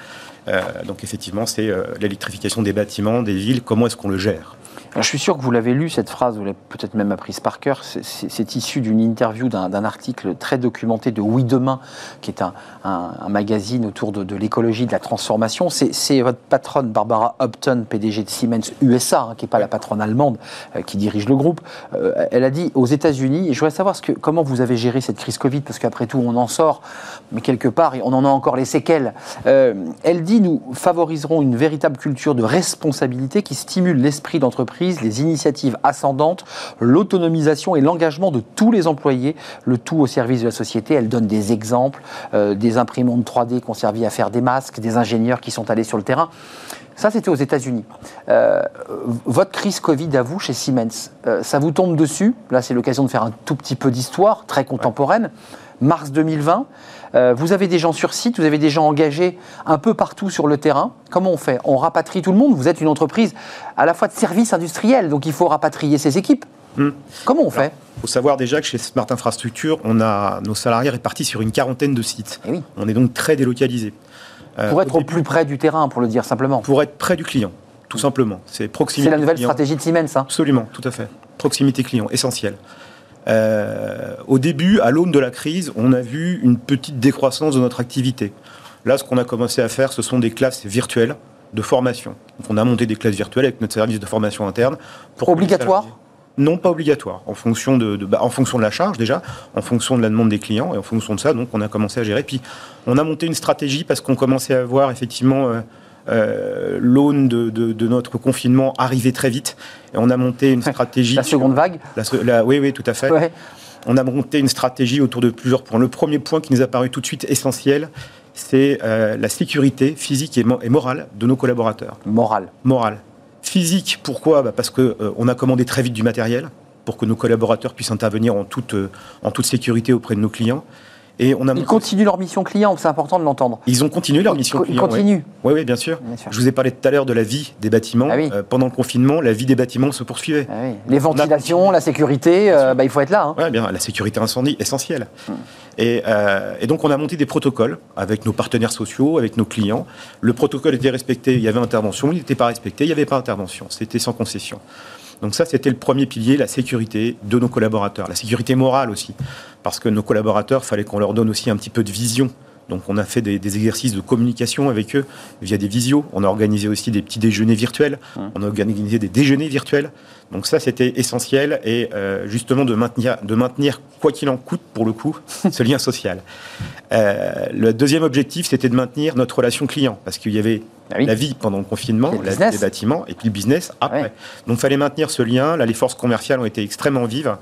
Euh, donc effectivement, c'est l'électrification des bâtiments, des villes, comment est-ce qu'on le gère? Je suis sûr que vous l'avez lu, cette phrase, vous l'avez peut-être même apprise par cœur. C'est issu d'une interview, d'un article très documenté de Oui Demain, qui est un, magazine autour de, l'écologie, de la transformation. C'est votre patronne, Barbara Upton, PDG de Siemens USA, hein, qui n'est pas la patronne allemande, euh, qui dirige le groupe. Euh, elle a dit aux États-Unis, je voudrais savoir comment vous avez géré cette crise Covid, parce qu'après tout, on en sort, mais quelque part, on en a encore les séquelles. Euh, elle dit Nous favoriserons une véritable culture de responsabilité qui stimule l'esprit d'entreprise les initiatives ascendantes, l'autonomisation et l'engagement de tous les employés, le tout au service de la société. Elle donne des exemples, euh, des imprimantes 3D qui ont servi à faire des masques, des ingénieurs qui sont allés sur le terrain. Ça, c'était aux États-Unis. Euh, votre crise Covid à vous, chez Siemens, euh, ça vous tombe dessus? Là, c'est l'occasion de faire un tout petit peu d'histoire, très contemporaine. Mars 2020, euh, vous avez des gens sur site, vous avez des gens engagés un peu partout sur le terrain. Comment on fait? On rapatrie tout le monde Vous êtes une entreprise à la fois de services industriels, donc il faut rapatrier ses équipes. Hmm. Comment on fait? Il faut savoir déjà que chez Smart Infrastructure, on a nos salariés répartis sur une quarantaine de sites. Eh on est donc très délocalisé. Euh, pour être au plus près du terrain, pour le dire simplement. Pour être près du client, tout simplement. C'est proximité. C'est la nouvelle stratégie de Siemens. Hein. Absolument, tout à fait. Proximité client, essentiel. Euh, au début, à l'aune de la crise, on a vu une petite décroissance de notre activité. Là, ce qu'on a commencé à faire, ce sont des classes virtuelles de formation. Donc, on a monté des classes virtuelles avec notre service de formation interne. Pour obligatoire non, pas obligatoire. En fonction de, bah, en fonction de la charge déjà, en fonction de la demande des clients et en fonction de ça, donc on a commencé à gérer. Puis on a monté une stratégie parce qu'on commençait à voir effectivement euh, euh, l'aune de, notre confinement arrivait très vite. Et on a monté une stratégie. la seconde vague Oui, oui, tout à fait. On a monté une stratégie autour de plusieurs points. Le premier point qui nous a paru tout de suite essentiel, c'est euh, la sécurité physique et, morale de nos collaborateurs. Morale. Morale. Physique, pourquoi? Bah Parce qu'on euh, on a commandé très vite du matériel pour que nos collaborateurs puissent intervenir en toute, en toute sécurité auprès de nos clients. Et on a ils continuent leur mission client, c'est important de l'entendre. Ils ont continué leur mission client. Ils continuent. Oui, oui, bien, sûr. Je vous ai parlé tout à l'heure de la vie des bâtiments. Ah euh, pendant le confinement, la vie des bâtiments se poursuivait. Ah Les ventilations, la sécurité, euh, bah, il faut être là. Hein. Oui, bien, la sécurité incendie, essentielle. Hmm. Et, euh, et, donc, on a monté des protocoles avec nos partenaires sociaux, avec nos clients. Le protocole était respecté, il y avait intervention. Il n'était pas respecté, il n'y avait pas intervention. C'était sans concession. Donc ça, c'était le premier pilier, la sécurité de nos collaborateurs, la sécurité morale aussi, parce que nos collaborateurs, il fallait qu'on leur donne aussi un petit peu de vision Donc on a fait des, des exercices de communication avec eux via des visios. On a organisé aussi des petits déjeuners virtuels. On a organisé des déjeuners virtuels. Donc ça, c'était essentiel et euh, justement de maintenir, de maintenir, quoi qu'il en coûte pour le coup, ce lien social. Euh, le deuxième objectif, c'était de maintenir notre relation client parce qu'il y avait Ah oui. la vie pendant le confinement, le la vie des bâtiments et puis le business après. Ouais. Donc il fallait maintenir ce lien. Là, les forces commerciales ont été extrêmement vives.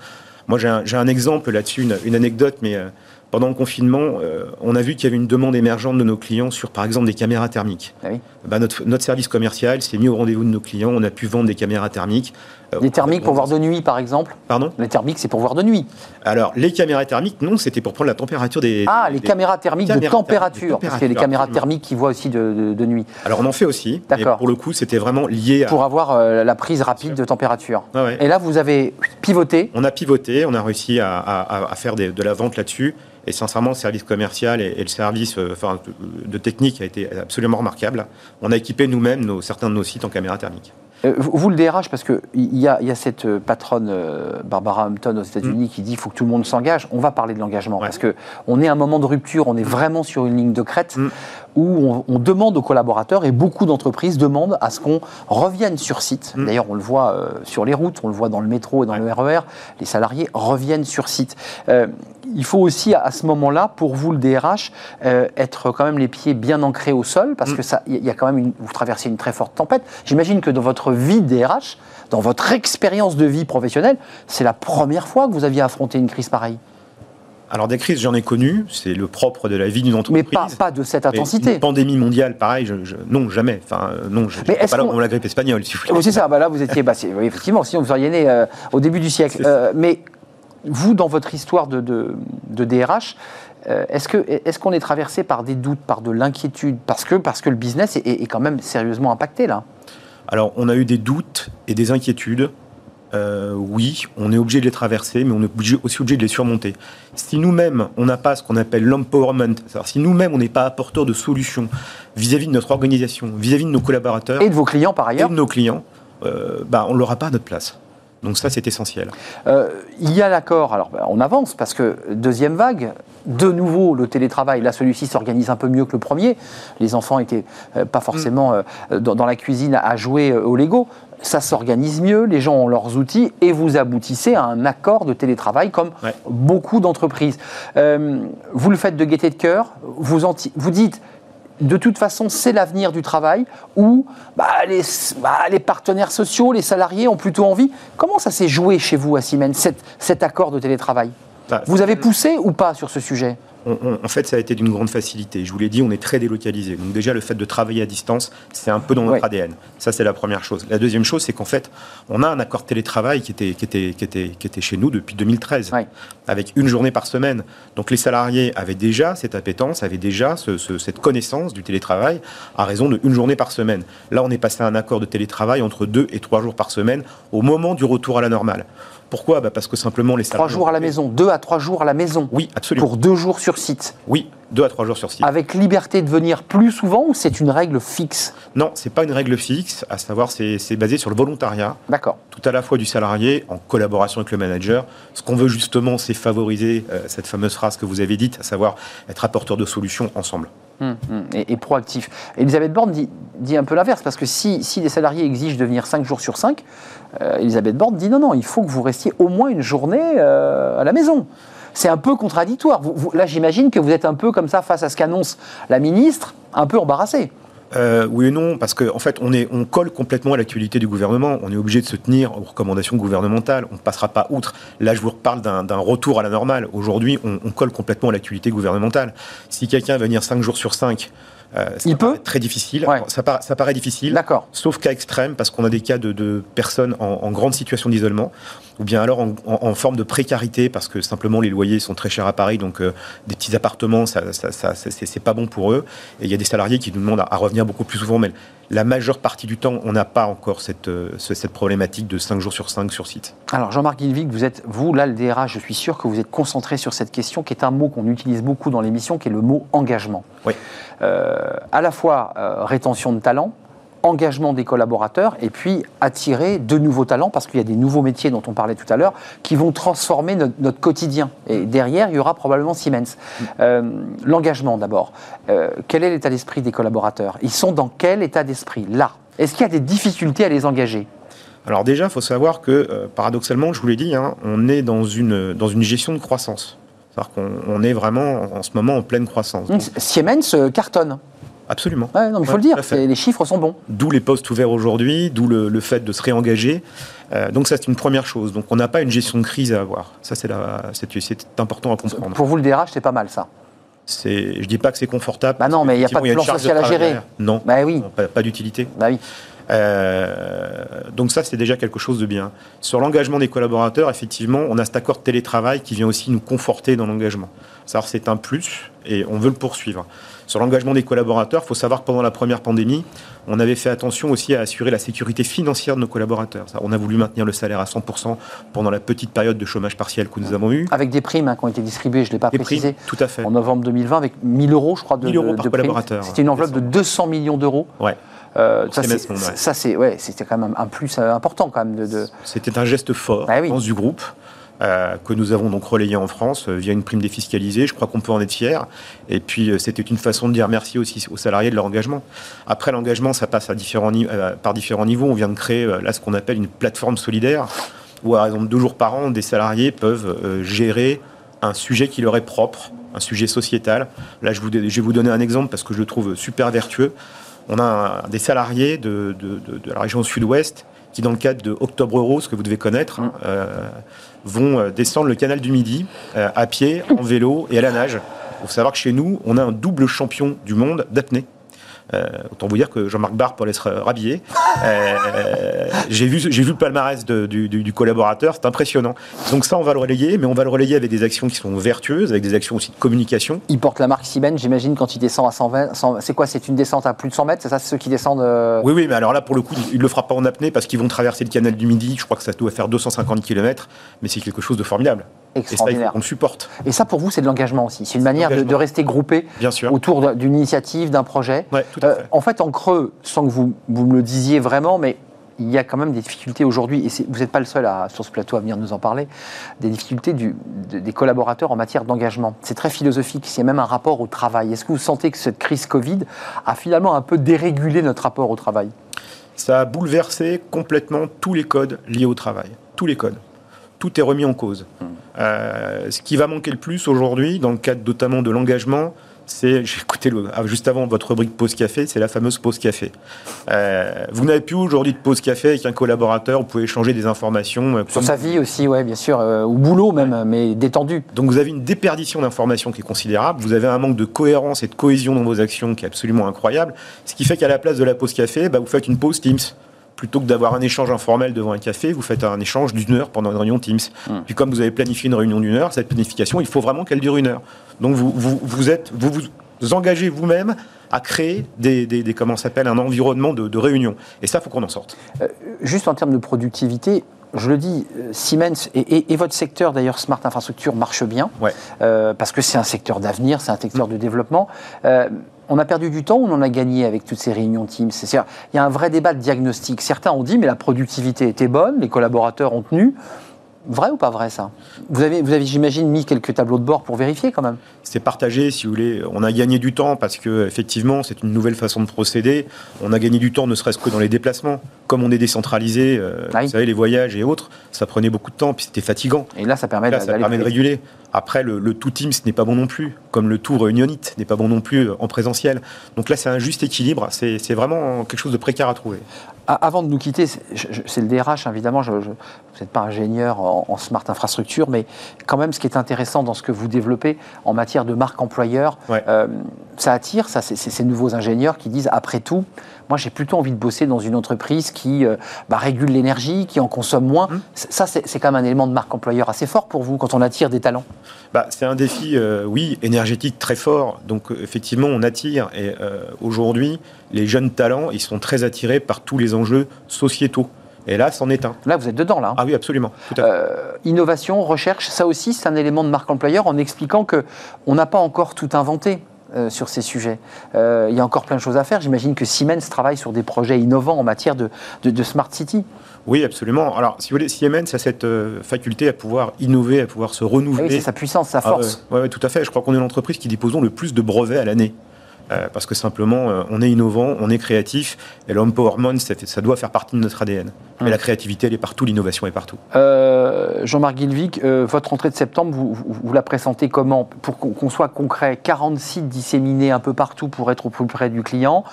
Moi, j'ai un, exemple là-dessus, une, une anecdote, mais euh, pendant le confinement, euh, on a vu qu'il y avait une demande émergente de nos clients sur, par exemple, des caméras thermiques. Ah oui. Bah, notre, notre service commercial s'est mis au rendez-vous de nos clients. On a pu vendre des caméras thermiques. Euh, Les thermiques pour voir de nuit, par exemple. Pardon Les thermiques, c'est pour voir de nuit. Alors, les caméras thermiques, non, c'était pour prendre la température des. Ah, les des- caméras thermiques de caméras température. thermiques, Parce qu'il y a les température, caméras thermiques qui voient aussi de, de- de nuit. Alors, on en fait aussi. D'accord. Pour le coup, c'était vraiment lié à. Pour avoir euh, la prise rapide de température. Ah ouais. Et là, vous avez pivoté. On a pivoté, on a réussi à, à- à faire des- de la vente là-dessus. Et sincèrement, le service commercial et, le service euh, enfin, de, de technique a été absolument remarquable. On a équipé nous-mêmes nos- certains de nos sites en caméra thermique. Euh, vous, le DRH, parce qu'il y a, il y a cette euh, patronne, euh, Barbara Hampton aux États-Unis, qui dit qu'il faut que tout le monde s'engage. On va parler de l'engagement. Mm. Ouais. Parce qu'on est à un moment de rupture, on est vraiment sur une ligne de crête Mm. Où on, on demande aux collaborateurs, et beaucoup d'entreprises demandent à ce qu'on revienne sur site. Mm. D'ailleurs, on le voit euh, sur les routes, on le voit dans le métro et dans le RER, les salariés reviennent sur site. Euh, il faut aussi, à, à ce moment-là, pour vous, le DRH, euh, être quand même les pieds bien ancrés au sol, parce Mm. que ça, il y a quand même, une, vous traversez une très forte tempête. J'imagine que dans votre vie DRH, dans votre expérience de vie professionnelle, c'est la première fois que vous aviez affronté une crise pareille. Alors, des crises, j'en ai connu. C'est le propre de la vie d'une Mais entreprise. pas, pas de cette Mais intensité. Une pandémie mondiale, pareil, je- je- non, jamais. Enfin, euh, non, je Mais pas là la grippe espagnole, si vous voulez. Oui, c'est ça. Bah là, vous étiez. Bah, oui, effectivement, sinon vous seriez né euh, au début du siècle. Euh, mais vous, dans votre histoire de, de, de DRH, euh, est-ce qu'on est traversé par des doutes, par de l'inquiétude, parce que parce que le business est, est quand même sérieusement impacté là. Alors, on a eu des doutes et des inquiétudes. Euh, oui, on est obligé de les traverser, mais on est aussi obligé de les surmonter. Si nous-mêmes, on n'a pas ce qu'on appelle l'empowerment, c'est-à-dire si nous-mêmes, on n'est pas apporteur de solutions vis-à-vis de notre organisation, vis-à-vis de nos collaborateurs Et de vos clients par et ailleurs. de nos clients, euh, bah, on ne l'aura pas à notre place. Donc ça, c'est essentiel. Euh, il y a l'accord, alors bah, on avance parce que deuxième vague, de nouveau le télétravail, là celui-ci s'organise un peu mieux que le premier. Les enfants étaient euh, pas forcément euh, dans, dans la cuisine à jouer au Lego. Ça s'organise mieux, les gens ont leurs outils et vous aboutissez à un accord de télétravail comme Ouais. beaucoup d'entreprises. Euh, vous le faites de gaieté de cœur, vous, anti- vous dites de toute façon, c'est l'avenir du travail où bah, les, bah, les partenaires sociaux, les salariés ont plutôt envie. Comment ça s'est joué chez vous à Siemens, cet, cet accord de télétravail? Bah, Vous avez poussé ou pas sur ce sujet? On- on- en fait, ça a été d'une grande facilité. Je vous l'ai dit, on est très délocalisé. Donc déjà, le fait de travailler à distance, c'est un peu dans notre Ouais. ADN. Ça, c'est la première chose. La deuxième chose, c'est qu'en fait, on a un accord télétravail qui était, qui était, qui était, qui était chez nous depuis 2013, Ouais. avec une journée par semaine. Donc les salariés avaient déjà cette appétence, avaient déjà ce- ce- cette connaissance du télétravail à raison de une journée par semaine. Là, on est passé à un accord de télétravail entre deux et trois jours par semaine au moment du retour à la normale. Pourquoi Bah, Parce que simplement les Trois salariés... jours à la maison, deux à trois jours à la maison, Oui, absolument. pour deux jours sur site, Oui, deux à trois jours sur site. avec liberté de venir plus souvent ou c'est une règle fixe Non, c'est pas une règle fixe, à savoir c'est c'est basé sur le volontariat, D'accord. tout à la fois du salarié en collaboration avec le manager. Ce qu'on veut justement, c'est favoriser euh, cette fameuse phrase que vous avez dite, à savoir être apporteur de solutions ensemble. Hum, hum, et, proactif. Elisabeth Borne dit, un peu l'inverse, parce que si, si les salariés exigent de venir 5 jours sur 5, Elisabeth Borne dit non, non, il faut que vous restiez au moins une journée euh, à la maison. C'est un peu contradictoire. Là, j'imagine que vous êtes un peu comme ça face à ce qu'annonce la ministre, un peu embarrassé. Euh, oui et non, parce qu'en en fait, on, est, on colle complètement à l'actualité du gouvernement. On est obligé de se tenir aux recommandations gouvernementales. On ne passera pas outre. Là, je vous reparle d'un retour à la normale. Aujourd'hui, on, on colle complètement à l'actualité gouvernementale. Si quelqu'un va venir 5 jours sur 5, euh, ça Il peut paraît très difficile. Ouais. Ça, paraît- ça paraît difficile. D'accord. Sauf cas extrême, parce qu'on a des cas de, de personnes en, en grande situation d'isolement, ou bien alors en, en- en forme de précarité, parce que simplement les loyers sont très chers à Paris, donc euh, des petits appartements, ça, ça, ça- c'est pas bon pour eux. Et il y a des salariés qui nous demandent à, à revenir beaucoup plus souvent, mais la majeure partie du temps, on n'a pas encore cette, euh, ce- cette problématique de 5 jours sur 5 sur site. Alors, Jean-Marc Guilvic, vous êtes, vous, là, le DRH, je suis sûr que vous êtes concentré sur cette question, qui est un mot qu'on utilise beaucoup dans l'émission, qui est le mot engagement. Oui. Euh, à la fois rétention de talent engagement des collaborateurs et puis attirer de nouveaux talents parce qu'il y a des nouveaux métiers dont on parlait tout à l'heure qui vont transformer notre, notre quotidien. Et derrière, il y aura probablement Siemens. Euh, L'engagement d'abord. Euh, quel est l'état d'esprit des collaborateurs? Ils sont dans quel état d'esprit? Là. Est-ce qu'il y a des difficultés à les engager? Alors déjà, il faut savoir que, euh, paradoxalement, je vous l'ai dit, hein, on est dans une, dans une gestion de croissance. C'est-à-dire qu'on on est vraiment en, ce moment en pleine croissance. Siemens cartonne. Absolument. Ouais, non, mais il faut Ouais, le dire, les chiffres sont bons. D'où les postes ouverts aujourd'hui, d'où le, le fait de se réengager. Euh, donc ça, c'est une première chose. Donc on n'a pas une gestion de crise à avoir. Ça, c'est la- c'est c'est important à comprendre. Pour vous, le DRH, c'est pas mal ça. C'est- Je dis pas que c'est confortable. Bah non, mais il y a pas de plan social à gérer. Non, Bah oui. Non, pas, pas d'utilité. Bah oui. Euh, donc ça, c'est déjà quelque chose de bien. Sur l'engagement des collaborateurs, effectivement, on a cet accord de télétravail qui vient aussi nous conforter dans l'engagement. Ça, c'est un plus et on veut le poursuivre. Sur l'engagement des collaborateurs, il faut savoir que pendant la première pandémie, on avait fait attention aussi à assurer la sécurité financière de nos collaborateurs. On a voulu maintenir le salaire à 100% pendant la petite période de chômage partiel que nous avons eue. Avec des primes hein, qui ont été distribuées, je ne l'ai pas Des précisé. primes, tout à fait. En novembre 2020, avec 1000 euros, je crois, de, 1000 euros par de collaborateur. C'était une enveloppe de 200 millions d'euros. Ouais. Euh, ça, ces c'est- ouais. ça, c'est ouais, c'était quand même un plus euh, important quand même de, de- C'était un geste fort Ah oui. dans du groupe euh, que nous avons donc relayé en France euh, via une prime défiscalisée. Je crois qu'on peut en être fier. Et puis euh, c'était une façon de dire merci aussi aux salariés de leur engagement. Après l'engagement, ça passe à différents par différents niveaux. On vient de créer là ce qu'on appelle une plateforme solidaire où, par exemple, deux jours par an, des salariés peuvent gérer un sujet qui leur est propre, un sujet sociétal. Là, je, vous, je vais vous donner un exemple parce que je le trouve super vertueux. On a un- des salariés de, de- de- de la région sud-ouest qui, dans le cadre de Octobre Rose, que vous devez connaître, Mm. euh, vont euh, descendre le canal du Midi euh, à pied, en vélo et à la nage. Il faut savoir que chez nous, on a un double champion du monde d'apnée. Euh, autant vous dire que Jean-Marc Barre pour aller se rhabiller. Euh, j'ai vu, j'ai vu le palmarès de- du, du- du collaborateur, c'est impressionnant. Donc ça, on va le relayer, mais on va le relayer avec des actions qui sont vertueuses, avec des actions aussi de communication. Il porte la marque Siemens, j'imagine, quand il descend à 120. 100 c'est quoi C'est une descente à plus de 100 mètres C'est ça, c'est ceux qui descendent euh, Oui, oui, mais alors là, pour le coup, il ne le fera pas en apnée parce qu'ils vont traverser le canal du Midi. Je crois que ça doit faire 250 km, mais c'est quelque chose de formidable. Et ça, il faut supporte, Et ça, pour vous, c'est de l'engagement aussi. C'est une manière de, rester groupé bien sûr. autour d'une initiative, d'un projet. Ouais, tout à Euh, fait. en fait, en creux, sans que vous, vous me le disiez vraiment, mais il y a quand même des difficultés aujourd'hui, et c'est- vous n'êtes pas le seul à- sur ce plateau à venir nous en parler, des difficultés du- de- des collaborateurs en matière d'engagement. C'est très philosophique, a même un rapport au travail. Est-ce que vous sentez que cette crise Covid a finalement un peu dérégulé notre rapport au travail? Ça a bouleversé complètement tous les codes liés au travail. Tous les codes. Tout est remis en cause. Euh, ce qui va manquer le plus aujourd'hui, dans le cadre notamment de l'engagement, c'est, j'ai écouté le- ah, juste avant votre rubrique pause café, c'est la fameuse pause café. Euh, vous n'avez plus aujourd'hui de pause café avec un collaborateur, vous pouvez échanger des informations. euh, Sur comme- sa vie aussi, ouais, bien sûr, euh, au boulot même, mais détendu. Donc vous avez une déperdition d'informations qui est considérable, vous avez un manque de cohérence et de cohésion dans vos actions qui est absolument incroyable, ce qui fait qu'à la place de la pause café, bah, vous faites une pause Teams. Plutôt que d'avoir un échange informel devant un café, vous faites un échange d'une heure pendant une réunion Teams. Puis comme vous avez planifié une réunion d'une heure, cette planification, il faut vraiment qu'elle dure une heure. Donc vous vous, vous êtes, vous, vous engagez vous-même à créer des, des, des- comment s'appelle, un environnement de, de réunion. Et ça, faut qu'on en sorte. Juste en termes de productivité, je le dis, euh, Siemens et, et- et votre secteur d'ailleurs Smart Infrastructure marche bien, Ouais. euh, parce que c'est un secteur d'avenir, c'est un secteur de développement. Euh, on a perdu du temps ou on en a gagné avec toutes ces réunions Teams C'est-à-dire, Il y a un vrai débat de diagnostic. Certains ont dit, mais la productivité était bonne, les collaborateurs ont tenu. Vrai ou pas vrai ça? Vous avez, vous avez j'imagine, mis quelques tableaux de bord pour vérifier quand même. c'est partagé, si vous voulez. On a gagné du temps parce que effectivement, c'est une nouvelle façon de procéder. On a gagné du temps, ne serait-ce que dans les déplacements. Comme on est décentralisé, euh, Ah oui. vous savez, les voyages et autres, ça prenait beaucoup de temps, puis c'était fatigant. Et là, ça permet Là, d'a- ça d'aller permet de réguler. Après, le, le tout Teams n'est pas bon non plus, comme le tout Réunionite n'est pas bon non plus euh, en présentiel. Donc là, c'est un juste équilibre. C'est vraiment quelque chose de précaire à trouver. Avant de nous quitter, c'est le DRH, évidemment, je, je- vous n'êtes pas ingénieur en, en smart infrastructure, mais quand même, ce qui est intéressant dans ce que vous développez en matière de marque employeur, Ouais. euh, ça attire ça, c'est ces nouveaux ingénieurs qui disent, après tout, moi j'ai plutôt envie de bosser dans une entreprise qui euh, bah, régule l'énergie, qui en consomme moins. Mmh. C- Ça, c'est quand même un élément de marque employeur assez fort pour vous quand on attire des talents. Bah, c'est un défi, euh, oui, énergétique très fort. Donc euh, effectivement, on attire. Et euh, aujourd'hui, les jeunes talents, ils sont très attirés par tous les enjeux sociétaux. Et là, c'en est un. Là, vous êት dedans, là. hein. Ah oui, absolument. Tout à fait. Euh, innovation, recherche, ça aussi, c'est un élément de marque employeur en expliquant que on n'a pas encore tout inventé. Euh, sur ces sujets. Euh, il y a encore plein de choses à faire. J'imagine que Siemens travaille sur des projets innovants en matière de, de, Smart City. Oui, absolument. Alors, si vous voulez, Siemens a cette faculté à pouvoir innover, à pouvoir se renouveler. oui, c'est sa puissance, sa force. Ah, oui, tout à fait. Je crois qu'on est l'entreprise qui disposons le plus de brevets à l'année. Euh, parce que simplement, euh, on est innovant, on est créatif, et l'empowerment, ça, ça doit faire partie de notre ADN. Mais la créativité, elle est partout, l'innovation est partout. Euh, Jean-Marc Guilvic, votre rentrée de septembre, vous, vous, la présentez comment? Pour qu'on soit concret, 40 sites disséminés un peu partout pour être au plus près du client.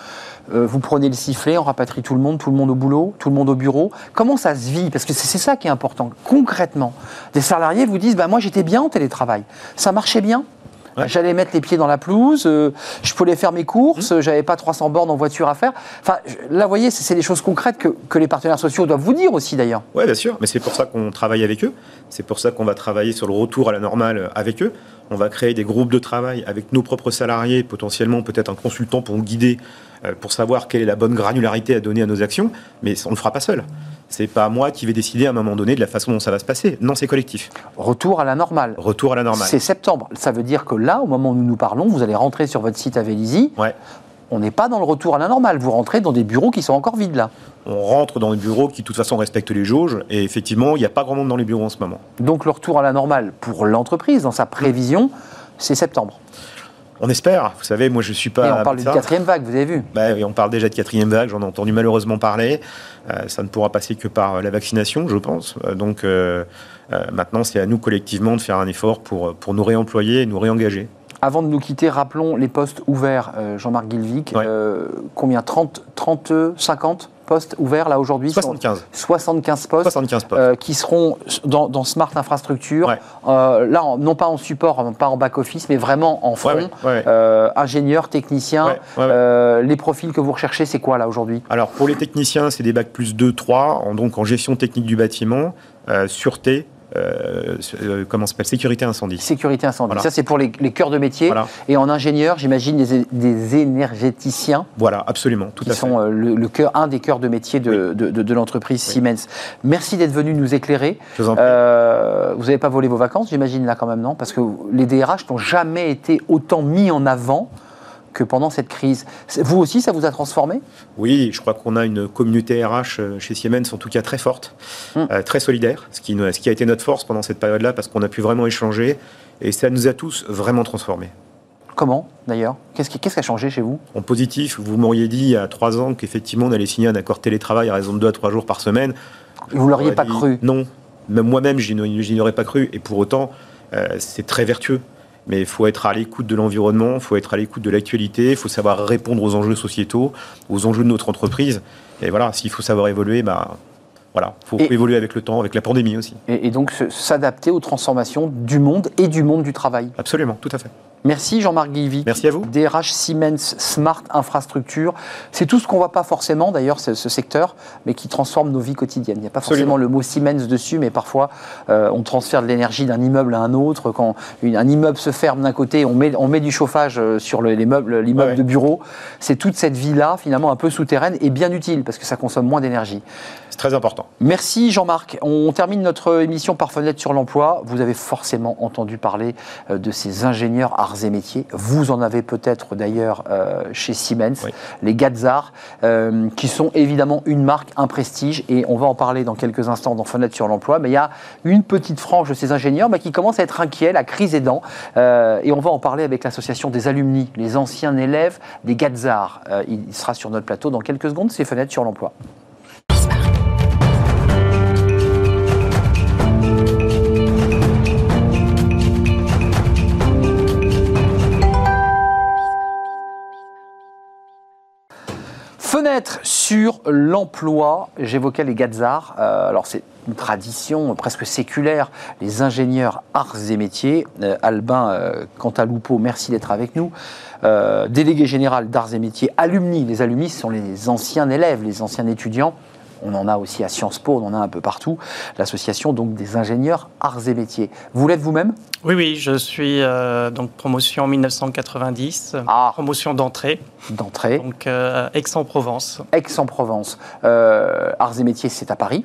vous prenez le sifflet, on rapatrie tout le monde, tout le monde au boulot, tout le monde au bureau. Comment ça se vit? Parce que c'est ça qui est important. Concrètement, des salariés vous disent bah, Moi, j'étais bien en télétravail. Ça marchait bien? J'allais mettre les pieds dans la pelouse, euh, je pouvais faire mes courses, mmh. j'avais pas 300 bornes en voiture à faire. Enfin, là, vous voyez, c'est des choses concrètes que, que, les partenaires sociaux doivent vous dire aussi, d'ailleurs. Oui, bien sûr, mais c'est pour ça qu'on travaille avec eux. C'est pour ça qu'on va travailler sur le retour à la normale avec eux. On va créer des groupes de travail avec nos propres salariés, potentiellement peut-être un consultant pour nous guider, euh, pour savoir quelle est la bonne granularité à donner à nos actions, mais on ne le fera pas seul. C'est pas moi qui vais décider à un moment donné de la façon dont ça va se passer. Non, c'est collectif. Retour à la normale. Retour à la normale. C'est septembre. Ça veut dire que là, au moment où nous nous parlons, vous allez rentrer sur votre site à Vélizy. Ouais. On n'est pas dans le retour à la normale. Vous rentrez dans des bureaux qui sont encore vides là. On rentre dans des bureaux qui, de toute façon, respectent les jauges. Et effectivement, il n'y a pas grand monde dans les bureaux en ce moment. Donc, le retour à la normale pour l'entreprise, dans sa prévision, c'est septembre. On espère. Vous savez, moi, je suis pas. Et on parle d'une quatrième vague, vous avez vu bah, On parle déjà de quatrième vague. J'en ai entendu malheureusement parler. Euh, ça ne pourra passer que par euh, la vaccination, je pense. Euh, donc, maintenant, c'est à nous collectivement de faire un effort pour, pour nous réemployer et nous réengager. Avant de nous quitter, rappelons les postes ouverts, Jean-Marc Guilvic. combien? 30, 30, 50 postes ouverts là aujourd'hui 75. 75 postes, 75 postes. Euh, qui seront dans, Smart Infrastructure. Euh, là, non pas en support, pas en back-office, mais vraiment en front. Euh, ingénieurs, techniciens. les profils que vous recherchez, c'est quoi là aujourd'hui? Alors pour les techniciens, c'est des bac plus 2, 3, donc en gestion technique du bâtiment, sûreté, euh, euh, comment s'appelle Sécurité incendie. Sécurité incendie. Ça, c'est pour les, cœurs de métier. Et en ingénieur, j'imagine des, énergéticiens. Voilà, absolument. Tout qui sont euh, le, cœur, un des cœurs de métier de, de, l'entreprise Siemens. Merci d'être venu nous éclairer. vous n'avez pas volé vos vacances, j'imagine, là, quand même, non? Parce que les DRH n'ont jamais été autant mis en avant que pendant cette crise. Vous aussi, ça vous a transformé? Oui, je crois qu'on a une communauté RH euh, chez Siemens, en tout cas très forte, hum. euh, très solidaire, ce qui, ce qui a été notre force pendant cette période-là, parce qu'on a pu vraiment échanger, et ça nous a tous vraiment transformés. Comment, d'ailleurs? Qu'est-ce qui, a changé chez vous? En positif, vous m'auriez dit il y a trois ans qu'effectivement on allait signer un accord télétravail à raison de deux à trois jours par semaine. Vous ne l'auriez pas cru? Non, même moi-même, je n'y aurais pas cru, et pour autant, euh, c'est très vertueux mais il faut être à l'écoute de l'environnement, il faut être à l'écoute de l'actualité, il faut savoir répondre aux enjeux sociétaux, aux enjeux de notre entreprise. Et voilà, s'il faut savoir évoluer, bah, voilà, il faut évoluer avec le temps, avec la pandémie aussi. et donc s'adapter aux transformations du monde et du monde du travail. Absolument, tout à fait. Merci Jean-Marc Guilvy. Merci à vous. DRH Siemens Smart Infrastructure. C'est tout ce qu'on ne voit pas forcément d'ailleurs, ce, secteur, mais qui transforme nos vies quotidiennes. Il n'y a pas forcément le mot Siemens dessus, mais parfois euh, on transfère de l'énergie d'un immeuble à un autre. Quand un immeuble se ferme d'un côté, on met, on met du chauffage euh, sur l'immeuble de bureau. C'est toute cette vie-là, finalement un peu souterraine et bien utile parce que ça consomme moins d'énergie. C'est très important. Merci Jean-Marc. On termine notre émission par fenêtre sur l'emploi. Vous avez forcément entendu parler euh, de ces ingénieurs arts et métiers. Vous en avez peut-être d'ailleurs euh, chez Siemens, les Gazar, euh, qui sont évidemment une marque, un prestige. Et on va en parler dans quelques instants dans fenêtre sur l'emploi. Mais il y a une petite frange de ces ingénieurs qui commence à être inquiets, la crise aidant. et on va en parler avec l'association des alumni, les anciens élèves des Gazar. il sera sur notre plateau dans quelques secondes. C'est fenêtre sur l'emploi. Fenêtre sur l'emploi, j'évoquais les Gazars. Euh, alors c'est une tradition presque séculaire, les ingénieurs arts et métiers. Euh, Albin euh, Cantalupo, merci d'être avec nous. délégué général d'arts et métiers, alumni. Les alumni sont les anciens élèves, les anciens étudiants on en a aussi à Sciences Po, on en a un peu partout, l'association donc des ingénieurs arts et métiers. Vous l'êtes vous-même? Oui, oui, je suis euh, donc promotion 1990, ah. promotion d'entrée. D'entrée. Donc euh, Aix-en-Provence. Aix-en-Provence. Euh, arts et métiers, c'est à Paris,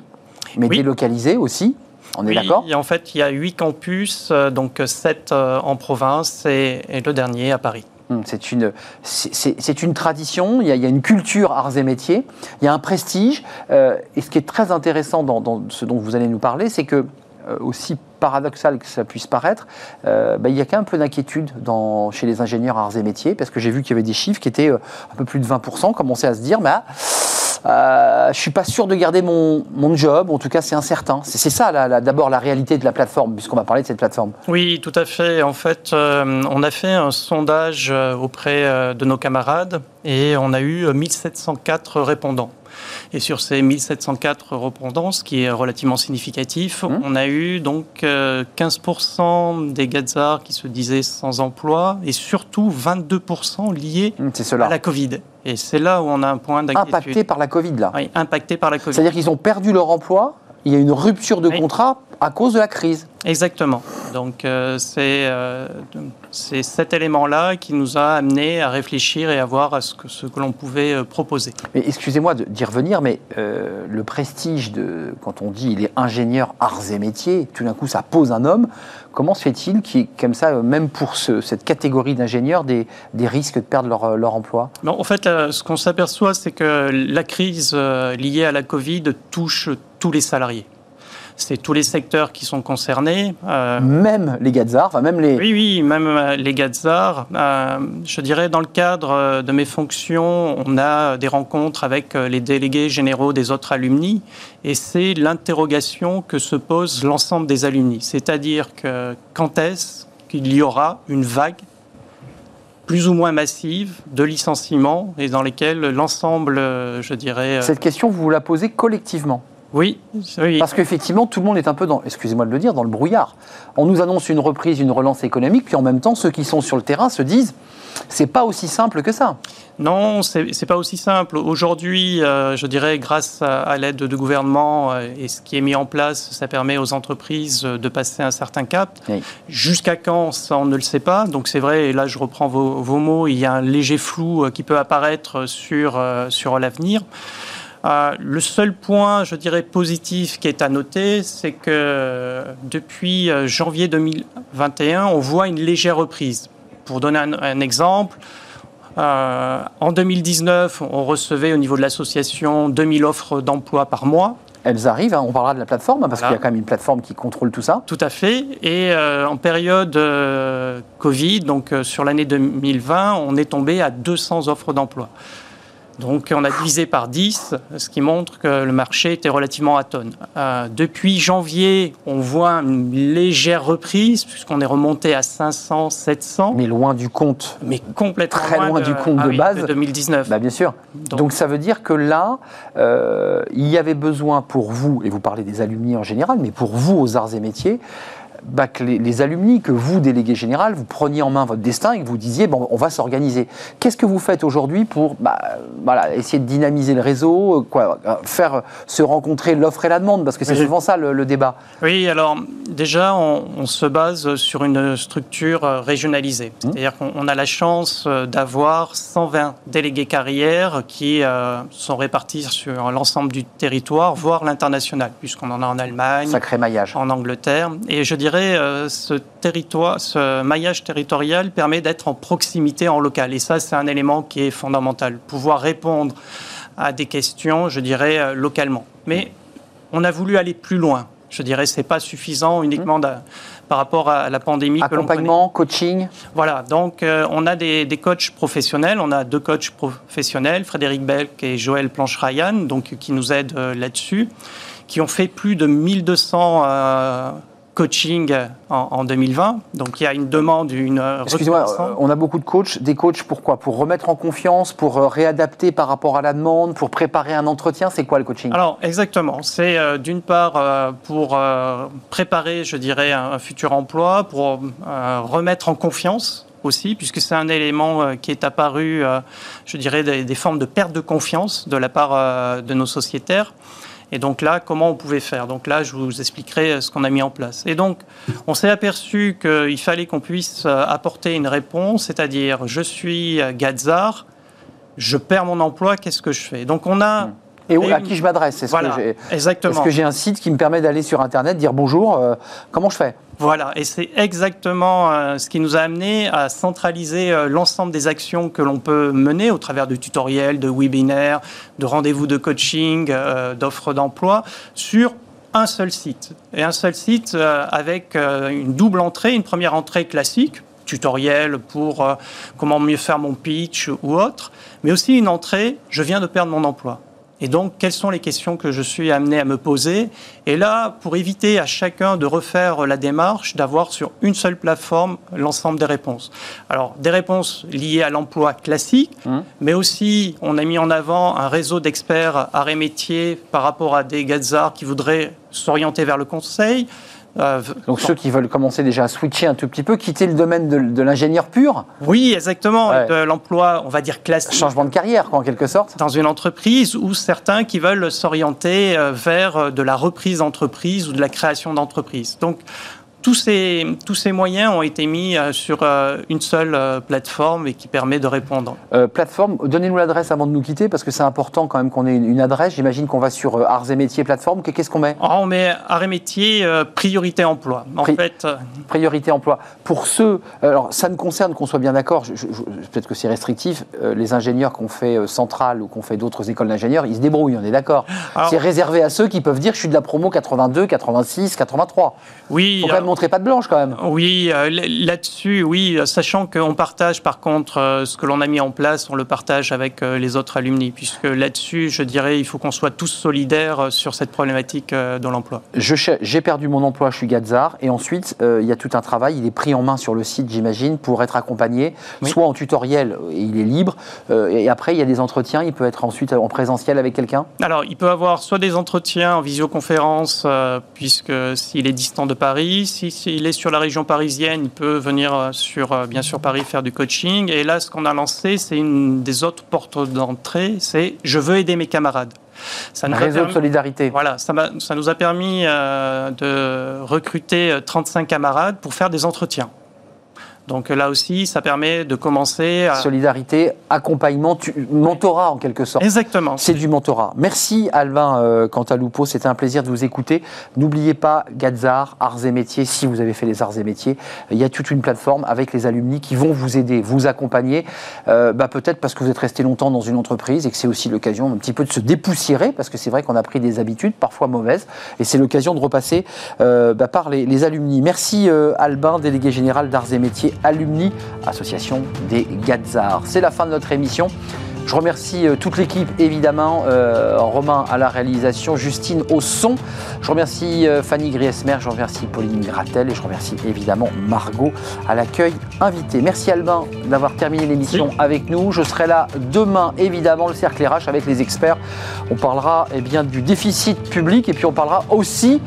mais délocalisé aussi on est d'accord? En fait, il y a huit campus, donc sept en province et, le dernier à Paris. Hum, c'est une, c'est une tradition, il y, a, une culture arts et métiers, il y a un prestige. Euh, et ce qui est très intéressant dans, ce dont vous allez nous parler, c'est que, euh, aussi paradoxal que ça puisse paraître, euh, bah, il y a quand même un peu d'inquiétude chez les ingénieurs arts et métiers, parce que j'ai vu qu'il y avait des chiffres qui étaient un peu plus de 20%, commençaient à se dire, mais bah, euh, je suis pas sûr de garder mon, mon job, en tout cas c'est incertain. C'est ça d'abord la réalité de la plateforme, puisqu'on va parler de cette plateforme. Oui, tout à fait. En fait, euh, on a fait un sondage euh, auprès euh, de nos camarades et on a eu 1704 répondants. Et sur ces 1704 répondants, ce qui est relativement significatif, mmh. on a eu donc 15% des Gazars qui se disaient sans emploi et surtout 22% liés mmh, à la Covid. Et c'est là où on a un point d'inquiétude. Impacté par la Covid, là Oui, impacté par la Covid. C'est-à-dire qu'ils ont perdu leur emploi, il y a une rupture de contrat à cause de la crise. Exactement. Donc euh, euh, c'est cet élément-là qui nous a amené à réfléchir et à voir à ce que, ce que l'on pouvait euh, proposer. Excusez-moi d'y revenir, mais le prestige de quand on dit il est ingénieur arts et métiers, tout d'un coup ça pose un homme. Comment se fait-il ait comme ça, même pour cette catégorie d'ingénieurs, des, des, risques de perdre leur, leur emploi? En fait, ce qu'on s'aperçoit, c'est que la crise liée à la Covid touche tous les salariés c'est tous les secteurs qui sont concernés. Euh, même les Gazars, enfin même les... Oui, oui, même euh, les Gazars. Euh, je dirais, dans le cadre de mes fonctions, on a des rencontres avec les délégués généraux des autres alumni, et c'est l'interrogation que se pose l'ensemble des alumni. C'est-à-dire que quand est-ce qu'il y aura une vague plus ou moins massive de licenciements et dans lesquels l'ensemble, je dirais... Cette question, vous la posez collectivement oui, Parce qu'effectivement, tout le monde est un peu dans, excusez-moi de le dire, dans le brouillard. On nous annonce une reprise, une relance économique, puis en même temps, ceux qui sont sur le terrain se disent, c'est pas aussi simple que ça. Non, c'est pas aussi simple. Aujourd'hui, euh, je dirais, grâce à, l'aide de gouvernement euh, et ce qui est mis en place, ça permet aux entreprises de passer un certain cap. Jusqu'à quand, ça, on ne le sait pas. Donc c'est vrai, et là je reprends vos, vos, mots, il y a un léger flou euh, qui peut apparaître sur, sur l'avenir. Euh, le seul point, je dirais, positif qui est à noter, c'est que depuis euh, janvier 2021, on voit une légère reprise. Pour donner un, exemple, euh, en 2019, on recevait au niveau de l'association 2000 offres d'emploi par mois. Elles arrivent, hein, on parlera de la plateforme, parce qu'il y a quand même une plateforme qui contrôle tout ça. Tout à fait. Et en période Covid, donc sur l'année 2020, on est tombé à 200 offres d'emploi. Donc on a divisé par 10, ce qui montre que le marché était relativement atone. Euh, depuis janvier, on voit une légère reprise, puisqu'on est remonté à 500, 700. Mais loin du compte. Mais complètement Très loin, du compte ah de base. De 2019. Bah, bien sûr. Donc, ça veut dire que là, euh, il y avait besoin pour vous, et vous parlez des alumni en général, mais pour vous aux arts et métiers, bah, que les, alumni, que vous, délégué général, vous preniez en main votre destin et que vous disiez, bon, on va s'organiser. Qu'est-ce que vous faites aujourd'hui pour bah, voilà, essayer de dynamiser le réseau, euh, quoi, euh, faire se rencontrer l'offre et la demande? Parce que c'est souvent ça le, débat. Oui, alors déjà, on, se base sur une structure euh, régionalisée. Mmh. C'est-à-dire qu'on a la chance d'avoir 120 délégués carrières qui sont répartis sur l'ensemble du territoire, voire l'international, puisqu'on en a en Allemagne, Sacré maillage. en Angleterre. Et je dirais euh, ce territoire, ce maillage territorial permet d'être en proximité en local. Et ça, c'est un élément qui est fondamental. Pouvoir répondre à des questions, je dirais, euh, localement. Mais on a voulu aller plus loin. Je dirais, c'est pas suffisant uniquement par rapport à la pandémie. Accompagnement, coaching. Voilà. Donc, euh, on a des, coachs professionnels. On a deux coachs professionnels, Frédéric Belk et Joël Planche-Ryan, donc qui nous aident là-dessus, qui ont fait plus de 1200 coaching en, 2020. Donc il y a une demande, une. Excusez-moi, on a beaucoup de coachs. Des coachs pourquoi? Pour remettre en confiance, pour euh, réadapter par rapport à la demande, pour préparer un entretien. C'est quoi le coaching? Alors exactement. C'est euh, d'une part euh, pour préparer, je dirais, un, futur emploi, pour remettre en confiance aussi, puisque c'est un élément qui est apparu, je dirais, des, formes de perte de confiance de la part de nos sociétaires. Et donc là, comment on pouvait faire? Donc là, je vous expliquerai ce qu'on a mis en place. Et donc, on s'est aperçu qu'il fallait qu'on puisse euh, apporter une réponse, c'est-à-dire, je suis Gazar, je perds mon emploi, qu'est-ce que je fais? Donc on a Et, à qui je m'adresse Est-ce voilà, que j'ai un site qui me permet d'aller sur Internet, dire bonjour, euh, comment je fais? Voilà, et c'est exactement euh, ce qui nous a amené à centraliser euh, l'ensemble des actions que l'on peut mener au travers de tutoriels, de webinaires, de rendez-vous de coaching, d'offres d'emploi sur un seul site. Et un seul site avec une double entrée, une première entrée classique, tutoriel pour comment mieux faire mon pitch ou autre, mais aussi une entrée, je viens de perdre mon emploi. Et donc, quelles sont les questions que je suis amené à me poser Et là, pour éviter à chacun de refaire la démarche, d'avoir sur une seule plateforme l'ensemble des réponses. Alors, des réponses liées à l'emploi classique, mmh. mais aussi, on a mis en avant un réseau d'experts arrêt métiers par rapport à des gazards qui voudraient s'orienter vers le conseil, euh, Donc ceux qui veulent commencer déjà à switcher un tout petit peu, quitter le domaine de, l'ingénieur pur Oui, exactement. De l'emploi, on va dire classique. Changement de carrière, quoi, en quelque sorte. Dans une entreprise ou certains qui veulent s'orienter euh, vers euh, de la reprise d'entreprise ou de la création d'entreprise. Donc tous ces, tous ces moyens ont été mis euh, sur euh, une seule euh, plateforme et qui permet de répondre. plateforme, donnez-nous l'adresse avant de nous quitter parce que c'est important quand même qu'on ait une, adresse. J'imagine qu'on va sur Arts et Métiers plateforme. Qu'est-ce qu'on met? Ah, On met Arts et Métiers priorité emploi. En fait, priorité emploi. Pour ceux, alors ça ne concerne qu'on soit bien d'accord, peut-être que c'est restrictif, les ingénieurs qu'on fait centrale ou qu'on fait d'autres écoles d'ingénieurs, ils se débrouillent, on est d'accord. C'est réservé à ceux qui peuvent dire je suis de la promo 82, 86, 83. Oui pas de blanche quand même. Oui, euh, là-dessus, oui, sachant qu'on partage par contre euh, ce que l'on a mis en place, on le partage avec euh, les autres alumni, puisque là-dessus, je dirais, il faut qu'on soit tous solidaires sur cette problématique de l'emploi. J'ai perdu mon emploi, je suis Gazar, et ensuite, il y a tout un travail, il est pris en main sur le site, j'imagine, pour être accompagné, soit en tutoriel, et il est libre, et après, il y a des entretiens, il peut être ensuite en présentiel avec quelqu'un? Alors, il peut avoir soit des entretiens en visioconférence, puisque s'il est distant de Paris, si s'il est sur la région parisienne, il peut venir euh, sur, euh, bien sûr, Paris faire du coaching. Et là, ce qu'on a lancé, c'est une des autres portes d'entrée, c'est je veux aider mes camarades. Ça nous réseau de solidarité. Voilà, ça, ça, nous a permis euh, de recruter 35 camarades pour faire des entretiens. Donc là aussi, ça permet de commencer à... Solidarité, accompagnement, mentorat en quelque sorte. Exactement. C'est du mentorat. Merci Albin euh, Cantaloupo, c'était un plaisir de vous écouter. N'oubliez pas Gazar, Arts et Métiers, si vous avez fait les Arts et Métiers, il y a toute une plateforme avec les alumni qui vont vous aider, vous accompagner, euh, bah, peut-être parce que vous êtes resté longtemps dans une entreprise et que c'est aussi l'occasion un petit peu de se dépoussiérer, parce que c'est vrai qu'on a pris des habitudes, parfois mauvaises, et c'est l'occasion de repasser euh, bah, par les, les alumni. Merci euh, Albin, délégué général d'Arts et Métiers Alumni, association des Gazars. C'est la fin de notre émission. Je remercie euh, toute l'équipe, évidemment, euh, Romain à la réalisation, Justine au son. Je remercie euh, Fanny Griesmer, je remercie Pauline Gratel et je remercie évidemment Margot à l'accueil invité. Merci Albin d'avoir terminé l'émission avec nous. Je serai là demain, évidemment, le cercle RH avec les experts. On parlera eh bien, du déficit public et puis on parlera aussi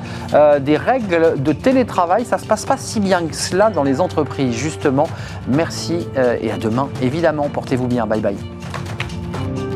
des règles de télétravail. Ça ne se passe pas si bien que cela dans les entreprises, justement. Merci et à demain, évidemment. Portez-vous bien. Bye bye. thank you